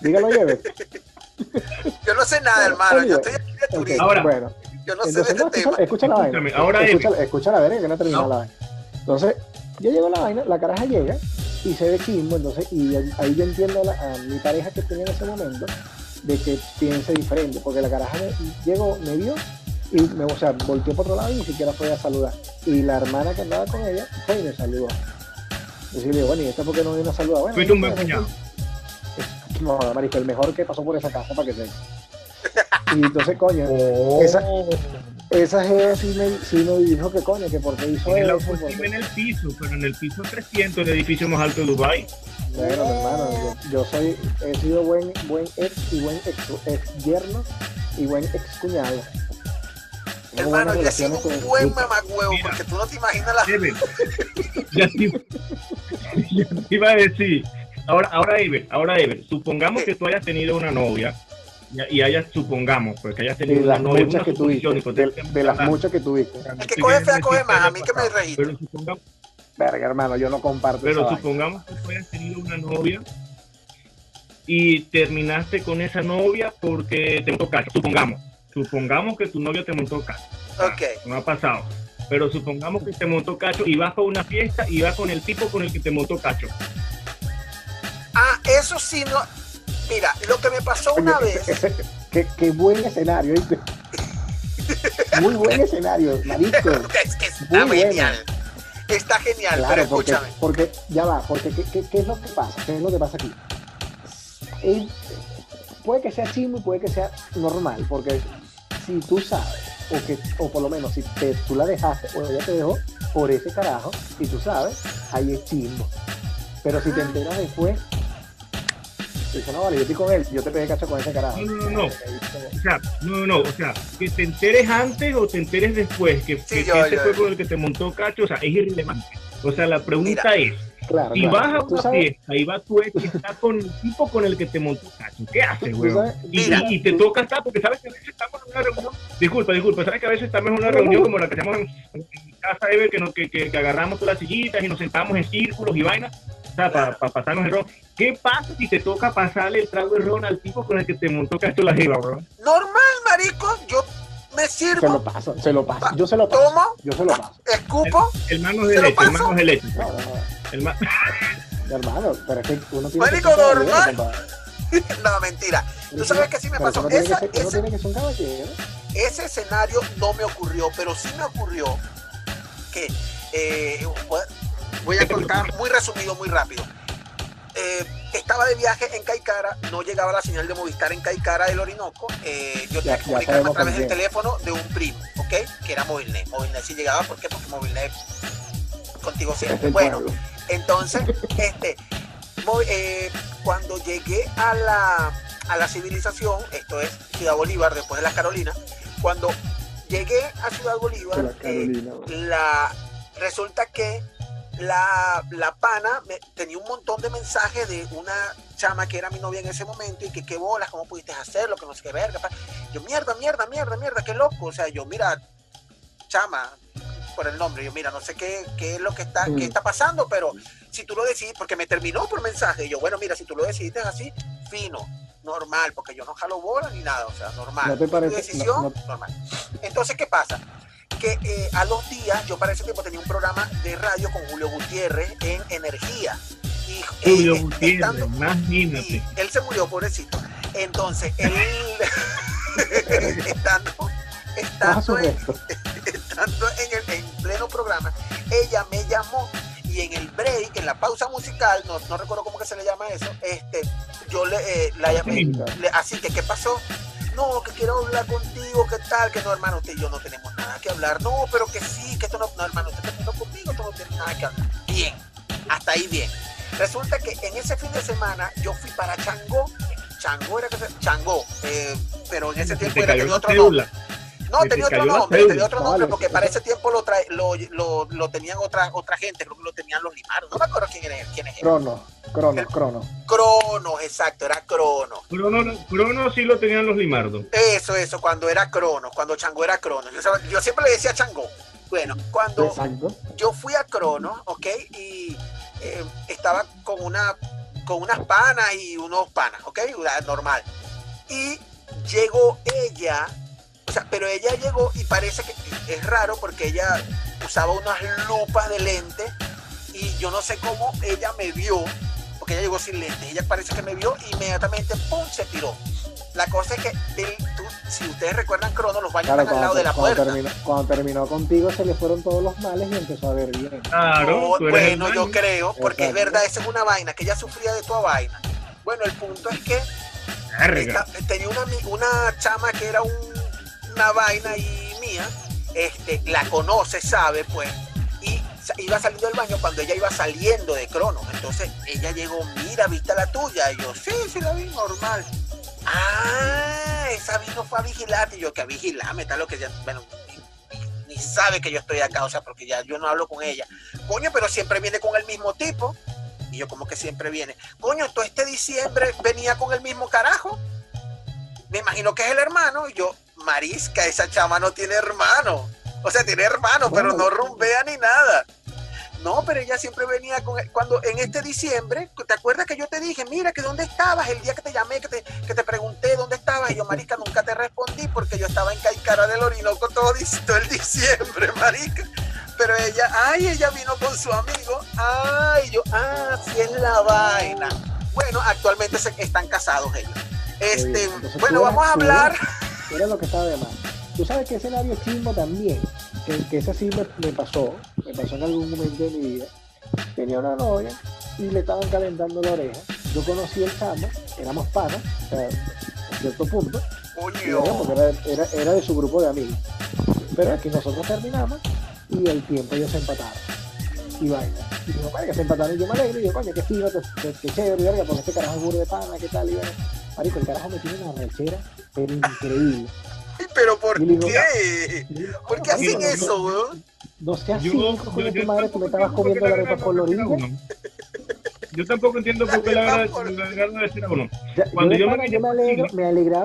Dígalo, lleve. (laughs) (laughs) Yo no sé nada, hermano. Yo estoy aquí de turismo. Ahora, bueno, yo no sé de este tema. Escucha la vaina. Ahora escucha, escucha la verga que no ha terminado la vaina. Entonces, yo llego a la vaina, la caraja llega y se ve chismo, entonces, y ahí yo entiendo a, la, a, mi pareja que tenía en ese momento de que piense diferente, porque la caraja me, llegó, me vio y me, o sea, volteó por otro lado y ni siquiera fue a saludar. Y la hermana que andaba con ella fue y me saludó. Y yo le digo, bueno, ¿y esta por qué no viene a saludar? Bueno, Fuiste un buen cuñado. No, marico, el mejor que pasó por esa casa para que se. (laughs) Y entonces, coño, oh. esa, esa jefa sí me, sí me dijo que coño, que porque hizo eso. Porque... en el piso, pero en el piso 300, el edificio más alto de Dubai. Bueno, hermano, yo, soy, he sido buen, buen ex y buen ex, ex yerno y buen ex cuñado. Hermano, yo he sido un buen mamagüevo, porque tú no te imaginas la. ya, te, (laughs) ya te iba a decir Ahora, ahora Ever, ahora Ever, supongamos que tú hayas tenido una novia y hayas, supongamos, pues que hayas tenido una novia, muchas que tuviste, de, las muchas que tuviste. Es que coge fea, coge más, a mí que me registro. Pero supongamos, Verga, hermano, yo no comparto Pero supongamos que tú hayas tenido una novia y terminaste con esa novia porque te montó cacho. Supongamos, supongamos que tu novia te montó cacho. Ok. No ha pasado. Pero supongamos que te montó cacho y vas a una fiesta y vas con el tipo con el que te montó cacho. Ah, eso sí no. Mira, lo que me pasó una vez. (laughs) qué, buen escenario, ¿viste? (laughs) Muy buen escenario, marico. (laughs) es que está genial. Está genial, claro, pero porque, escúchame. Porque, ya va, porque ¿qué, ¿qué, es lo que pasa? ¿Qué es lo que pasa aquí? puede que sea chimo y puede que sea normal, porque si tú sabes o que, o por lo menos si te, tú la dejaste o ella te dejó por ese carajo, y tú sabes, ahí es chismo. Pero si te enteras después, dice, no, vale, yo estoy con él, yo te pegué cacho con ese carajo. No, no, no. O sea, no, no, o sea, que te enteres antes o te enteres después, que, Sí, que yo- ese yo- fue con el que te montó cacho, o sea, es irrelevante. O sea, la pregunta Mira. es, Claro, si claro. vas a Tú una sabes- fiesta y va tu ex y está con el tipo con el que te montó cacho, ¿qué haces, güey? Y, y- y te toca estar, porque sabes que a veces estamos en una reunión, disculpa, disculpa, sabes que a veces estamos en una reunión como la que hacemos en, casa, Ever, que, nos- que, que- que agarramos todas las sillitas y nos sentamos en círculos y vainas, sea, para pasarnos el ron. ¿Qué pasa si te toca pasarle el trago de ron al tipo con el que te montó cacho la jeva, bro? Normal, marico, yo me Se lo sirvo, paso, se lo paso. Yo se lo paso. tomo, Yo se lo paso. escupo, El manos ¿Te de leche, el manos de leche. No, no, no. El ma- (laughs) Hermano, pero es que uno tiene Marico, que normal. (laughs) no, mentira. Tú sabes que sí me pasó. uno tiene que Esa- ser- uno ese- tiene que ser un caballero. ese escenario no me ocurrió, pero sí me ocurrió que eh, voy- a contar muy resumido, muy rápido. Eh, estaba de viaje en Caicara, no llegaba la señal de Movistar en Caicara del Orinoco. eh, yo tenía que comunicarme a través del teléfono de un primo, ¿ok? Que era Movilnet. Movilnet sí llegaba, ¿por qué? Porque Movilnet contigo siempre. Bueno, entonces, (laughs) este, eh, cuando llegué a la, a la civilización, esto es Ciudad Bolívar, después de las Carolinas, cuando llegué a Ciudad Bolívar, Carolina, la, resulta que la, la pana me- tenía un montón de mensajes de una chama que era mi novia en ese momento y que qué bolas, cómo pudiste hacerlo, que no sé qué verga. pa. Yo, mierda, mierda, mierda, mierda, qué loco. O sea, yo, mira, chama, por el nombre, yo, mira, no sé qué, qué es lo que está, Mm. qué está pasando, pero si tú lo decidís, porque me terminó por mensaje, y yo, bueno, mira, si tú lo decidiste así, fino, normal, porque yo no jalo bola ni nada, o sea, normal. ¿No te Tu decisión, no- no- normal. Entonces, ¿qué pasa? Que eh, a los días, yo para ese tiempo tenía un programa de radio con Julio Gutiérrez en Energía. Y, eh, Julio eh, Gutiérrez, estando- imagínate. y él se murió, pobrecito. Entonces, él (laughs) estando, estando, en, resto. estando en, el, en pleno programa, ella me llamó y en el break, en la pausa musical, no, no recuerdo cómo que se le llama eso, este, yo le, eh, la llamé, le- así que, ¿qué pasó? No, que quiero hablar contigo, ¿qué tal? Que no, hermano, usted y yo no tenemos nada que hablar. No, pero que sí, que esto no, no, hermano, usted terminó conmigo, esto no tiene nada que hablar. Bien, hasta ahí bien. Resulta que en ese fin de semana yo fui para Changó. Changó era que se, Changó, eh, pero en ese tiempo Te era, tenía otro nombre. No, tenía otro nombre, cédula. tenía otro No, nombre, vale, porque para ese tiempo lo, trae, lo, lo, lo tenían otra, otra gente, creo que lo tenían los limaros. No me acuerdo quién era, quién es él. Crono, crono, crono. Cronos, exacto, era Cronos. Crono, Crono sí lo tenían los limardos. Eso, eso, cuando era Cronos, cuando Changó era Cronos. Yo, siempre le decía Changó. Bueno, cuando Exacto. yo fui a Cronos, ¿ok? Y eh, estaba con una con unas panas y unos panas, ¿ok? Normal. Y llegó ella, o sea, pero ella llegó y parece que es raro porque ella usaba unas lupas de lente y yo no sé cómo ella me vio, porque ella llegó sin lentes, ella parece que me vio inmediatamente ¡pum! se tiró. La cosa es que, tú- si ustedes recuerdan Cronos, los baños Claro, están al lado de la cuando puerta. terminó, cuando terminó contigo se le fueron todos los males y empezó a ver bien. Claro, No, el bueno, yo creo, porque es verdad, esa es una vaina, que ella sufría de toda vaina. Bueno, el punto es que esta- tenía una, una chama que era un- una vaina y mía, este, la conoce, sabe, pues, iba saliendo del baño cuando ella iba saliendo de Cronos. Entonces ella llegó, mira, ¿viste la tuya? Y yo, sí, sí la vi normal. Ah, esa vino fue a vigilarte. Y yo, que a vigilarme, tal lo que ya, bueno, ni, sabe que yo estoy acá, o sea, porque ya yo no hablo con ella. Coño, pero siempre viene con el mismo tipo. Y yo como que siempre viene. Coño, todo este diciembre venía con el mismo carajo. Me imagino que es el hermano. Y yo, marisca, esa chama no tiene hermano. O sea, tiene hermano, pero no rumbea ni nada. No, pero ella siempre venía con cuando en este diciembre, ¿te acuerdas que yo te dije, mira, que dónde estabas el día que te llamé, que te, que te pregunté dónde estabas? Y yo, marica, nunca te respondí porque yo estaba en Caicara del Orinoco todo, todo el diciembre, (laughs) marica. Pero ella, ay, ella vino con su amigo, ay, yo, ah, sí es la vaina. Bueno, actualmente se, están casados ellos. Este, bueno, vamos a hablar. Era lo que estaba de más. Tú sabes que escenario chismo también, que, que ese sí me, me pasó, me pasó en algún momento de mi vida. Tenía una novia y le estaban calentando la oreja. Yo conocí el chamo, éramos panas, o sea, a cierto punto, era porque era, era, era de su grupo de amigos. pero es que nosotros terminamos y el tiempo ellos se empataron. Y vaina. Y digo, que se empataron y yo me alegro y yo, coño, qué fino, qué, qué, chévere, verga, porque este carajo es burro de pana, qué tal, y bueno. Marico, el carajo me tiene una rechera, pero increíble. ¿Pero por qué? ¿Por qué hacen eso, weón? No seas cínico, con tu madre, tú me estabas comiendo la la orilla. Yo tampoco entiendo por qué (laughs) la verdad de decir a uno. Cuando yo, me, yo me, alegro,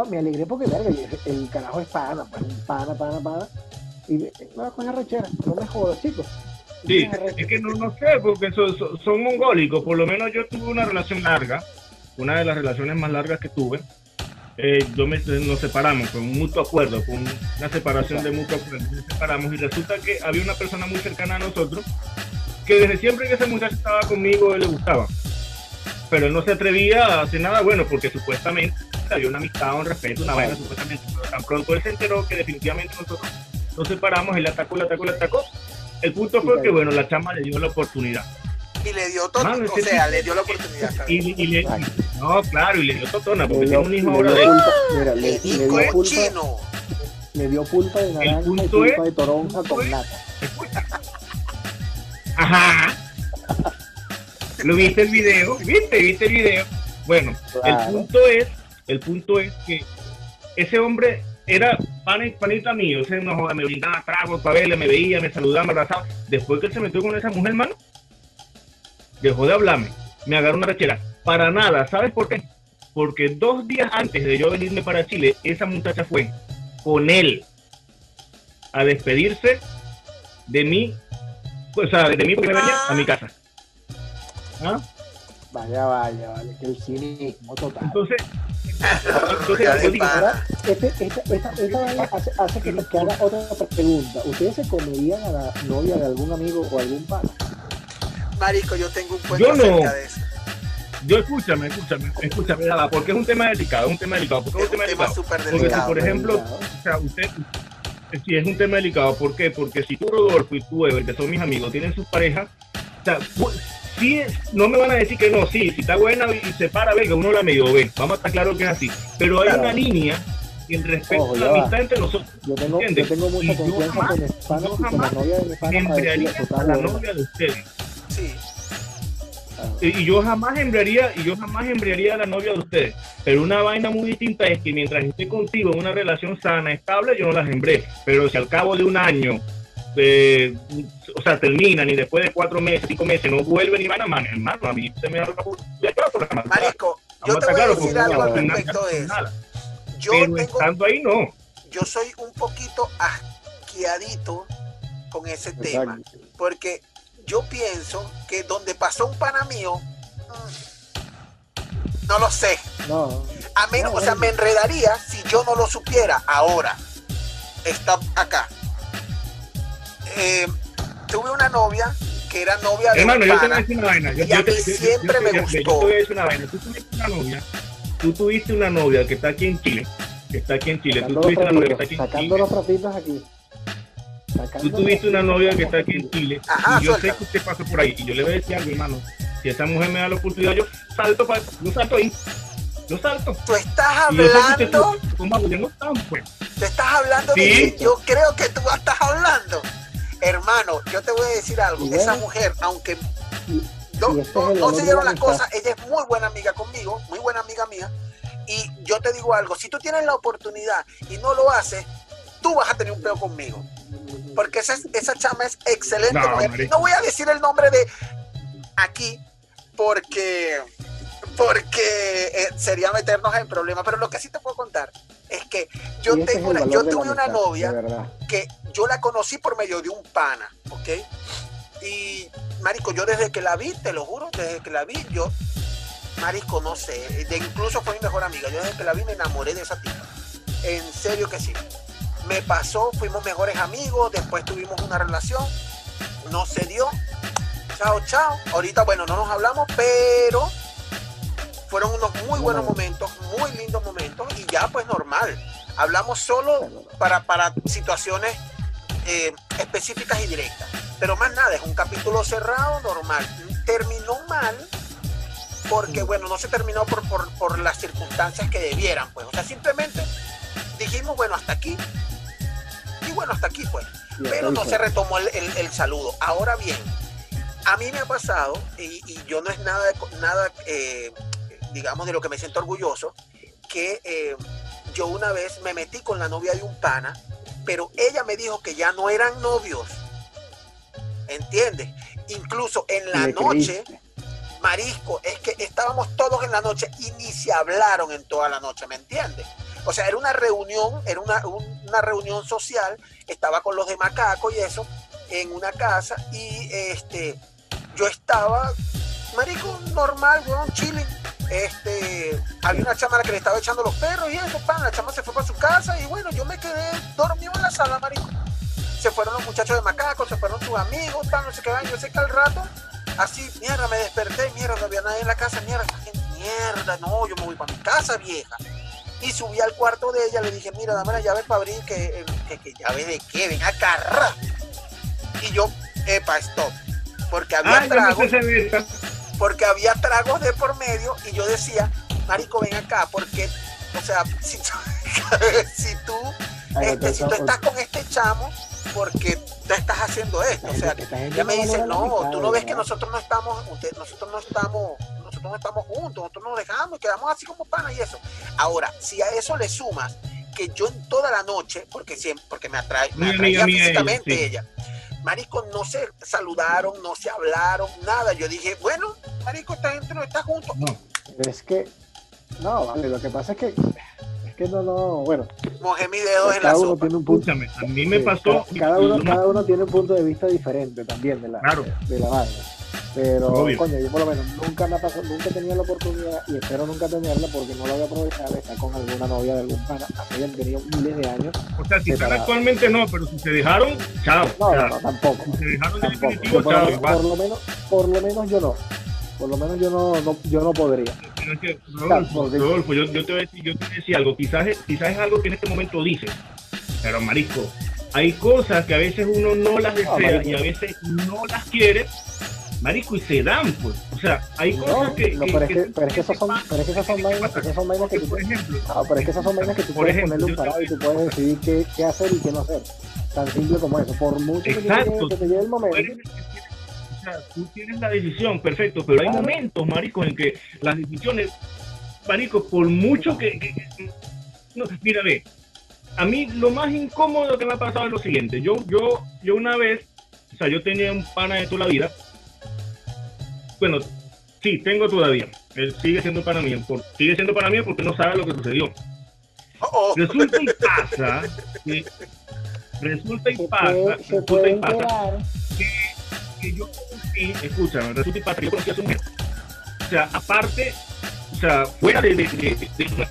me me alegré porque verga, el carajo es pana, pues pana, pana, pana. Y me va a coger rechera, no me jodas, chicos. Sí, es que no, no sé, porque son, son mongólicos. Por lo menos yo tuve una relación larga, una de las relaciones más largas que tuve. Eh, yo me, nos separamos con un mutuo acuerdo, con una separación de mutuo acuerdo. Nos separamos y resulta que había una persona muy cercana a nosotros que desde siempre que esa muchacha estaba conmigo, él le gustaba. Pero él no se atrevía a hacer nada bueno porque supuestamente había una amistad, un respeto, una vaina supuestamente. Pero tan pronto él se enteró que definitivamente nosotros nos separamos, él atacó, le atacó, le atacó. El punto fue que, bueno, la chama le dio la oportunidad. Y le dio todo, o sea, le dio la oportunidad. Y, y, le, no, claro, y le dio totona, porque tiene un hijo ahora de Mira, le, dio pulpa, le dio pulpa de naranja y pulpa de toronja con nata. Ajá. ¿Lo viste el video? ¿Viste? ¿Viste el video? Bueno, el punto es, el punto es que ese hombre era panita mío, ese no me brindaba tragos para verle, me veía, me saludaba, me abrazaba. Después que él se metió con esa mujer, hermano, dejó de hablarme, me agarró una rechera. Para nada, ¿sabes por qué? Porque dos días antes de yo venirme para Chile, esa muchacha fue con él a despedirse de mí o sea, de mí porque me venía a mi casa. ¿Ah? Vaya, vaya, vale, que el cinismo total. Entonces, (laughs) este, esta, esta, esta hace, hace que, que haga otra pregunta. ¿Ustedes se comerían a la novia de algún amigo o algún pana? Marico, yo tengo un cuento yo no. acerca de eso. Yo escúchame, escúchame, escúchame, nada, porque es un tema delicado, es un tema delicado. Porque es un tema, tema delicado. Super delicado. Porque si, por ejemplo, o sea, usted, sí, es un tema delicado. ¿Por qué? Porque si tú, Rodolfo, y tú, Ever, que son mis amigos, tienen sus parejas, o sea, sí, no me van a decir que no, sí, si está buena y se para, venga, uno la medio ve. Vamos a estar claro que es así. Pero hay una línea en respecto a la amistad entre nosotros. Yo tengo, yo tengo mucha confianza con España y con la novia de mi pana. a la novia de ustedes. Y yo jamás embriaría y yo jamás embriaría a la novia de ustedes. Pero una vaina muy distinta es que mientras esté contigo en una relación sana estable yo no las embré pero si al cabo de un año eh, o sea terminan y después de cuatro meses cinco meses no vuelven y van a mano hermano a mí se me da la marico yo te voy a decir algo al respecto de eso. Yo pero estando ahí no. yo soy un poquito asqueadito con ese tema porque yo pienso que donde pasó un pana mío, mm, no lo sé. No. A menos, o sea, me enredaría si yo no lo supiera. Ahora, está acá. Eh, tuve una novia que era novia de Hermano, yo te voy a decir una vaina. y a mí siempre me gustó. Yo te voy a decir una vaina. Tú tuviste una novia, tú tuviste una novia que está aquí en Chile, que está aquí en Chile. tú tuviste una novia que está aquí en Chile. Sacando los aquí. Tú tuviste una novia que está aquí en Chile y yo sé que usted pasa por ahí y yo le voy a decir a mi hermano, si esa mujer me da la oportunidad, yo salto para, yo salto ahí. Yo salto. Tú estás hablando. Pues. Tú estás hablando de yo creo que tú estás hablando. Hermano, yo te voy a decir algo. Esa mujer, aunque no, se dieron las cosas, ella es muy buena amiga conmigo, muy buena amiga mía. Y yo te digo algo, si tú tienes la oportunidad y no lo haces, tú vas a tener un peo conmigo porque esa, esa chama es excelente no, voy a decir el nombre de aquí porque porque eh, sería meternos en problemas, pero lo que sí te puedo contar es que yo tengo yo tuve una novia que yo la conocí por medio de un pana, ¿ok? Y marico, yo desde que la vi, te lo juro, desde que la vi, yo marico, no sé, de, incluso fue mi mejor amiga, yo desde que la vi me enamoré de esa tipa. En serio que sí me pasó, fuimos mejores amigos, después tuvimos una relación, no se dio. Chao, chao. Ahorita, bueno, no nos hablamos, pero fueron unos muy buenos momentos, muy lindos momentos y ya pues normal. Hablamos solo para, para situaciones eh, específicas y directas. Pero más nada, es un capítulo cerrado, normal. Terminó mal porque, bueno, no se terminó por, por, por las circunstancias que debieran, pues. O sea, simplemente dijimos, bueno, hasta aquí, bueno, hasta aquí pues. Pero no se retomó el, saludo. Ahora bien, a mí me ha pasado, y, yo no es nada, nada eh, digamos, de lo que me siento orgulloso, que eh, yo una vez me metí con la novia de un pana, pero ella me dijo que ya no eran novios. ¿Entiendes? Incluso en la noche, marisco, es que estábamos todos en la noche y ni se hablaron en toda la noche, ¿me entiendes? O sea, era una reunión, era una, una reunión social, estaba con los de Macaco y eso, en una casa, y este, yo estaba, marico, normal, weón, chilling. Este, había una chama que le estaba echando los perros y eso, pan, la chama se fue para su casa y bueno, yo me quedé dormido en la sala, marico. Se fueron los muchachos de Macaco, se fueron sus amigos, pan, no sé qué, yo sé que al rato, así, mierda, me desperté, mierda, no había nadie en la casa, mierda, mierda, no, yo me voy para mi casa, vieja y subí al cuarto de ella, le dije, mira, dame la llave para abrir, que, que, que llave de qué, ven acá. Y yo, epa, stop. Porque había tragos. porque había tragos de por medio y yo decía, Marico, ven acá, porque, o sea, si, (laughs) si tú, este, si tú estás con este chamo, porque tú estás haciendo esto. O sea, ella me dice, no, tú no ves que nosotros no estamos, nosotros no estamos no estamos juntos, nosotros nos dejamos y quedamos así como pana y eso. Ahora, si a eso le sumas que yo en toda la noche, porque siempre, porque me atrae, me atraía físicamente ella, Marico, no se saludaron, no se hablaron, nada. Yo dije, bueno, Marico, esta gente no está juntos. No, es que, no, vale, lo que pasa es que es que no, no, bueno. Mojé mi dedo en la uno Tiene un punto, a mí me pasó. Cada, uno, cada uno tiene un punto de vista diferente también de la, de la vaina. Pero, coño, yo por lo menos nunca me pasado, nunca tenía la oportunidad y espero nunca tenerla porque no la voy a aprovechar de estar con alguna novia de algún pana. Así han tenido miles de años. O sea, si están actualmente no, pero si se dejaron, chao. No, no, tampoco. Si se dejaron definitivo, por, chao. Lo, por, lo menos, por lo menos yo no. Por lo menos yo no, no yo no podría. Rodolfo, yo, yo, te voy a decir, yo te voy a decir algo. Quizás, quizás es algo que en este momento dices, pero marisco, hay cosas que a veces uno no las desea y a veces no las quiere marico, y se dan, pues. O sea, hay cosas que. No, pero, es que, pero es que esas son, pero es que esas son vainas, esas son vainas que tú. Ah, pero es que esas son vainas que tú puedes ejemplo, ponerle un parado y tú puedes decidir qué, qué, hacer y qué no hacer. Tan simple como eso. Por mucho Exacto. que te, llegue, el momento. O sea, tú tienes la decisión, perfecto, pero hay momentos, marico, en que las decisiones, marico, por mucho que, que no, mira, ve, a mí lo más incómodo que me ha pasado es lo siguiente. Yo, yo, yo una vez, o sea, yo tenía un pana de toda la vida bueno, sí, tengo todavía. Él sigue siendo para mí. sigue siendo para mí porque no sabe lo que sucedió. Oh. Resulta y pasa que resulta y pasa, resulta y pasa que, que, yo conocí, escúchame, resulta y pasa que yo conocí a su mujer. O sea, aparte, o sea, fuera de, de, de, de,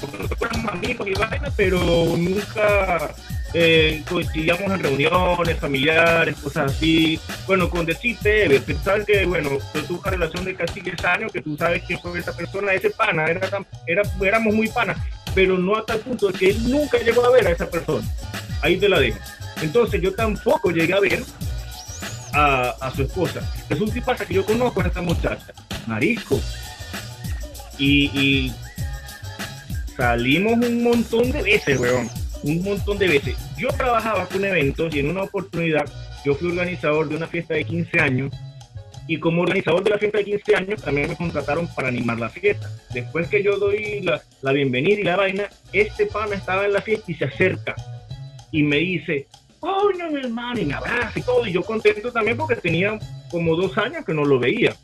porque nosotros amigos y vainas, pero nunca eh, coincidíamos en reuniones familiares, cosas así. Bueno, con decirte, pensar que, bueno, yo tuve una relación de casi 10 años, que tú sabes que fue esa persona, ese pana, era, era, éramos muy panas, pero no hasta el punto de que él nunca llegó a ver a esa persona. Ahí te la dejo. Entonces yo tampoco llegué a ver a, su esposa. Es un tipo que yo conozco a esta muchacha, Marisco. Y, y salimos un montón de veces, weón un montón de veces. Yo trabajaba con eventos y en una oportunidad yo fui organizador de una fiesta de 15 años y como organizador de la fiesta de 15 años también me contrataron para animar la fiesta. Después que yo doy la, la bienvenida y la vaina, este pana estaba en la fiesta y se acerca y me dice, no, mi hermano, y me abraza y todo. Y yo contento también porque tenía como dos años que no lo veía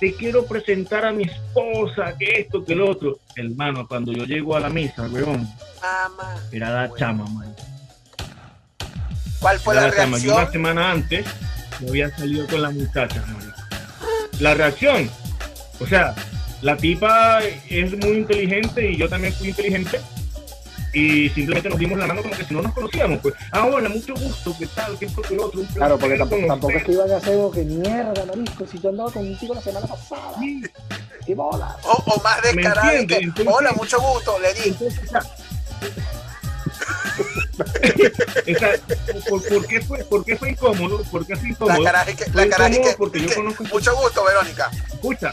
te quiero presentar a mi esposa, que esto, que lo otro. Hermano, cuando yo llego a la misa, weón, era la chama, man. ¿Cuál fue la, reacción? Yo una semana antes me había salido con la muchacha, man. La reacción, o sea, la tipa es muy inteligente y yo también fui inteligente y simplemente nos dimos la mano como que si no nos conocíamos, pues, ah, hola, mucho gusto, ¿qué tal? ¿Qué esto, qué lo otro? Claro, porque tampoco, tampoco es que iban a hacer algo que mierda, marisco, si yo andaba contigo la semana pasada. Sí. Y bola. O, o más descarado, hola, mucho gusto, le di. (laughs) ¿por, ¿por, qué fue, ¿Por qué fue incómodo? ¿Por qué fue incómodo? La cara es que, la cara es que, porque yo conozco... Mucho gusto, Verónica. Escucha.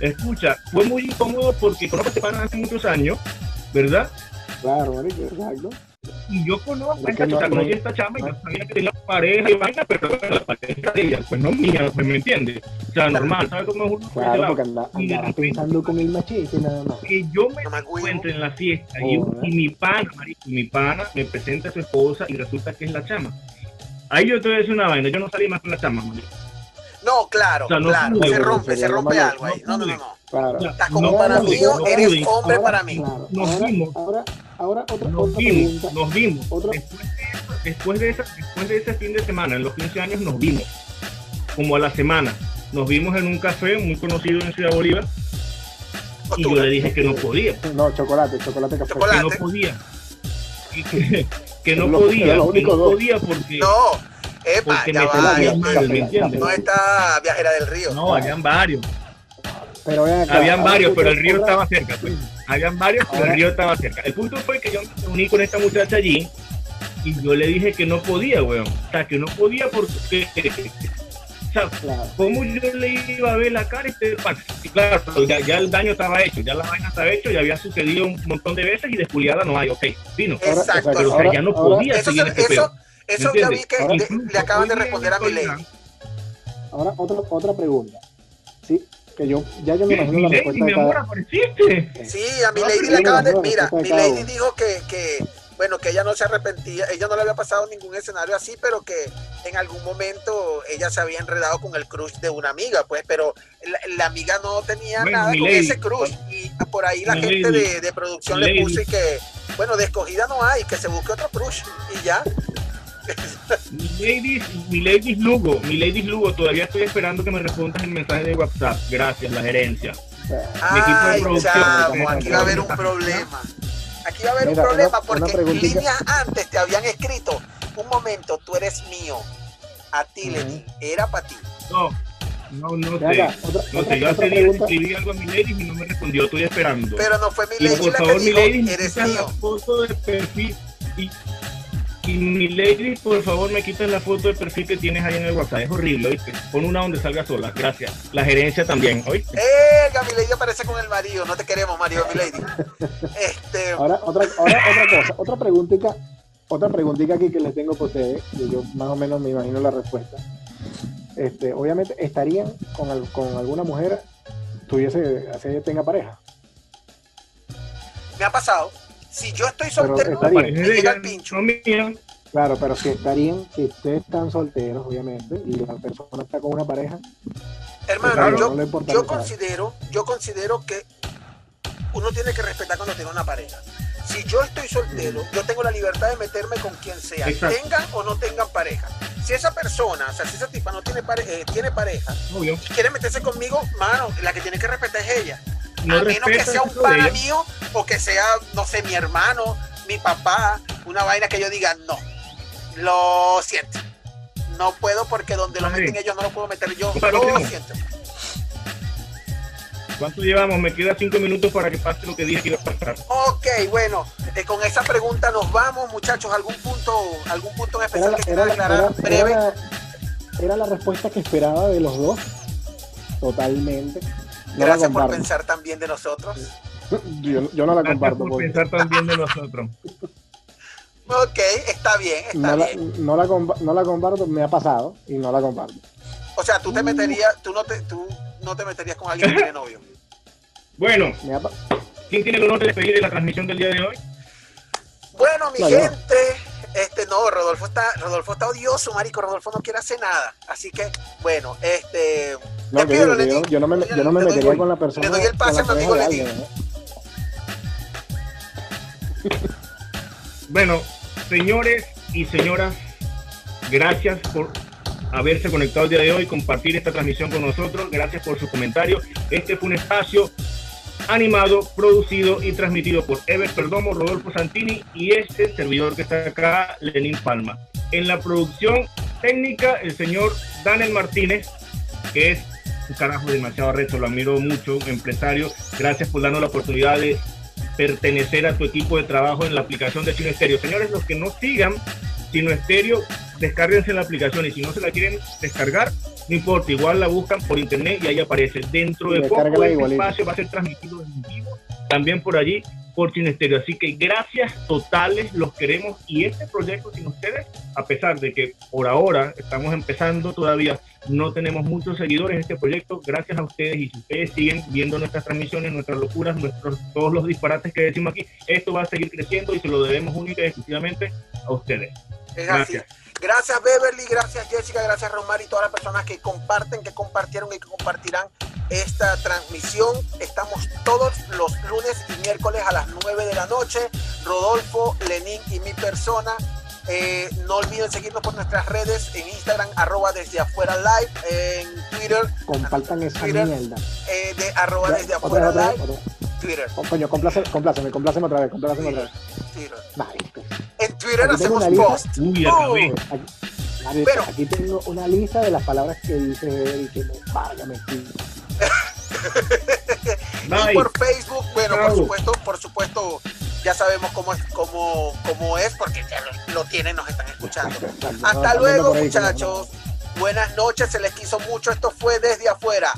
Escucha, fue muy incómodo porque conozco a este pana hace muchos años ¿verdad? Claro, exacto. y yo conozco a esta chica, conocí a esta chama y yo sabía que tenía pareja y vaina, pero la pareja de ella, pues no mía, pues me entiendes. O sea, normal, ¿sabes cómo es uno? Claro, porque anda, anda pensando con el machete nada más. Que yo me, encuentro en la fiesta y, y, mi pana, marico, mi pana me presenta a su esposa y resulta que es la chama. Ahí yo te voy a decir una vaina, yo no salí más con la chama, marico. No, claro, o sea, no claro, se rompe, se rompe algo ahí. No, no, no. no. Claro. Estás como para mí, eres hombre ahora, para mí. Claro. Nos ahora, vimos. Ahora, ahora otra, nos otra vimos, pregunta. Nos vimos. Otra... Después, de esa, después de ese fin de semana, en los 15 años, nos vimos. Como a la semana. Nos vimos en un café muy conocido en Ciudad Bolívar. Y yo le dije que no podía. No, chocolate, chocolate café. Que no podía. Que, que no lo, podía. Que no dos. podía porque. No. Epa, porque ya me va, sentía mal, ¿me entiendes? No está Viajera del Río. No, habían varios. Pero acá, Habían varios, pero el río ahora... estaba cerca. Pues. Habían varios, pero ahora... el río estaba cerca. El punto fue que yo me uní con esta muchacha allí y yo le dije que no podía, weón. O sea, que no podía porque... O sea. ¿cómo yo le iba a ver la cara? Este, y claro, ya, ya, el daño estaba hecho, ya la vaina estaba hecho, ya había sucedido un montón de veces y despuliada no hay, ok, vino. Exacto. Pero, o sea, ya no podía eso, seguir eso, este eso, eso ya vi que le, le, acaban de responder a mi ley. Ahora, otra, otra pregunta. Sí, que yo ya yo me imagino la respuesta. Sí, a mi lady le acaban de, mira, mi lady dijo que, que bueno, que ella no se arrepentía, ella no le había pasado ningún escenario así, pero que en algún momento ella se había enredado con el crush de una amiga, pues, pero la, la amiga no tenía bueno, nada con lady, ese crush y por ahí la gente de, de, producción le puso y que, bueno, de escogida no hay, que se busque otro crush y ya. Mi lady, mi lady Lugo, mi lady Lugo, todavía estoy esperando que me respondas el mensaje de WhatsApp. Gracias, la gerencia. Ay, mi equipo de producción. Chavo, aquí va a haber un problema. Aquí va a haber Mira, un problema una, porque una líneas antes te habían escrito, un momento, tú eres mío. A ti, uh -huh. Era para ti. No, no, no sé. Otra, no sé, yo hace días escribí algo a mi lady y no me respondió, estoy esperando. Pero no fue mi lady y por la favor, que mi lady, eres la mío. foto de perfil y, y mi lady, por favor, me quitas la foto de perfil que tienes ahí en el WhatsApp. Es horrible, ¿oíste? Pon una donde salga sola. Gracias. La gerencia también, ¿oíste? Eh, mi lady aparece con el marido. No te queremos, marido, mi lady. (laughs) Este... Ahora, otra, ahora, otra cosa. Otra preguntita. Otra preguntita aquí que les tengo para ustedes. Que yo más o menos me imagino la respuesta. Este, obviamente, ¿estarían con, el, con alguna mujer tuviese, así tenga pareja? Me ha pasado si yo estoy soltero, me llega el pincho. Claro, pero si estarían, si ustedes están solteros, obviamente, y la persona está con una pareja. Hermano, claro, yo, no yo considero, yo considero que uno tiene que respetar cuando tiene una pareja. Si yo estoy soltero, yo tengo la libertad de meterme con quien sea, Exacto. tengan o no tengan pareja. Si esa persona, o sea, si esa tipa no tiene, pare eh, tiene pareja Obvio. y quiere meterse conmigo, mano, la que tiene que respetar es ella no a menos que sea un pana mío o que sea, no sé, mi hermano, mi papá, una vaina que yo diga, no, lo siento. No puedo porque donde lo meten ellos no lo puedo meter yo. Lo siento. ¿Cuánto llevamos? Me queda cinco minutos para que pase lo que dije que iba a pasar. Ok, bueno, eh, con esa pregunta nos vamos, muchachos. ¿Algún punto, algún punto en especial era, que quieran aclarar era, breve? Era, era la respuesta que esperaba de los dos. Totalmente. No Gracias por pensar también de nosotros. Yo, yo no la comparto. Por porque... pensar también de nosotros. ok, está bien, está no bien. La, no, la, no la comparto, me ha pasado y no la comparto. O sea, tú te meterías, tú no te, tú no te meterías con alguien que tiene novio. Bueno, ¿quién tiene el honor de despedir la transmisión del día de hoy? Bueno, mi no, gente, este no, Rodolfo está, Rodolfo está odioso, marico, Rodolfo no quiere hacer nada. Así que, bueno, este no, digo, yo, yo, no me, yo no me metería con la persona. Le doy el pase a mi amigo. Bueno, señores y señoras, gracias por haberse conectado el día de hoy, compartir esta transmisión con nosotros. Gracias por su comentario. Este fue un espacio animado, producido y transmitido por Ever Perdomo, Rodolfo Santini y este servidor que está acá, Lenín Palma. En la producción técnica, el señor Daniel Martínez, que es un carajo demasiado reto, lo admiro mucho, empresario. Gracias por darnos la oportunidad de pertenecer a tu equipo de trabajo en la aplicación de Sino Estéreo. Señores, los que no sigan Sino Estéreo, descárguense la aplicación y si no se la quieren descargar, no importa, igual la buscan por internet y ahí aparece. Dentro de poco este espacio va a ser transmitido en vivo también por allí Fortune Stereo. Así que gracias totales, los queremos. Y este proyecto sin ustedes, a pesar de que por ahora estamos empezando todavía, no tenemos muchos seguidores en este proyecto, gracias a ustedes. Y si ustedes siguen viendo nuestras transmisiones, nuestras locuras, nuestros, todos los disparates que decimos aquí, esto va a seguir creciendo y se lo debemos única y exclusivamente a ustedes. Gracias. Gracias Beverly, gracias Jessica, gracias Romar y todas las personas que comparten, que compartieron y que compartirán esta transmisión. Estamos todos los lunes y miércoles a las 9 de la noche. Rodolfo, Lenín y mi persona. Eh, no olviden seguirnos por nuestras redes en Instagram, arroba desde afuera live, en Twitter. Compartan esa mierda. Eh, de arroba desde afuera live. Twitter. Oh, coño, compláceme, compláceme, compláceme otra vez, compláceme otra vez. Twitter. En Twitter hacemos post. Uy, oh. aquí, Pero, aquí tengo una lista de las palabras que dice él que me vaya (laughs) y por Facebook, bueno, por supuesto, por supuesto, ya sabemos cómo es, cómo, cómo es, porque ya lo, tienen, nos están escuchando. (laughs) Hasta luego, muchachos. Buenas noches, se les quiso mucho. Esto fue desde afuera.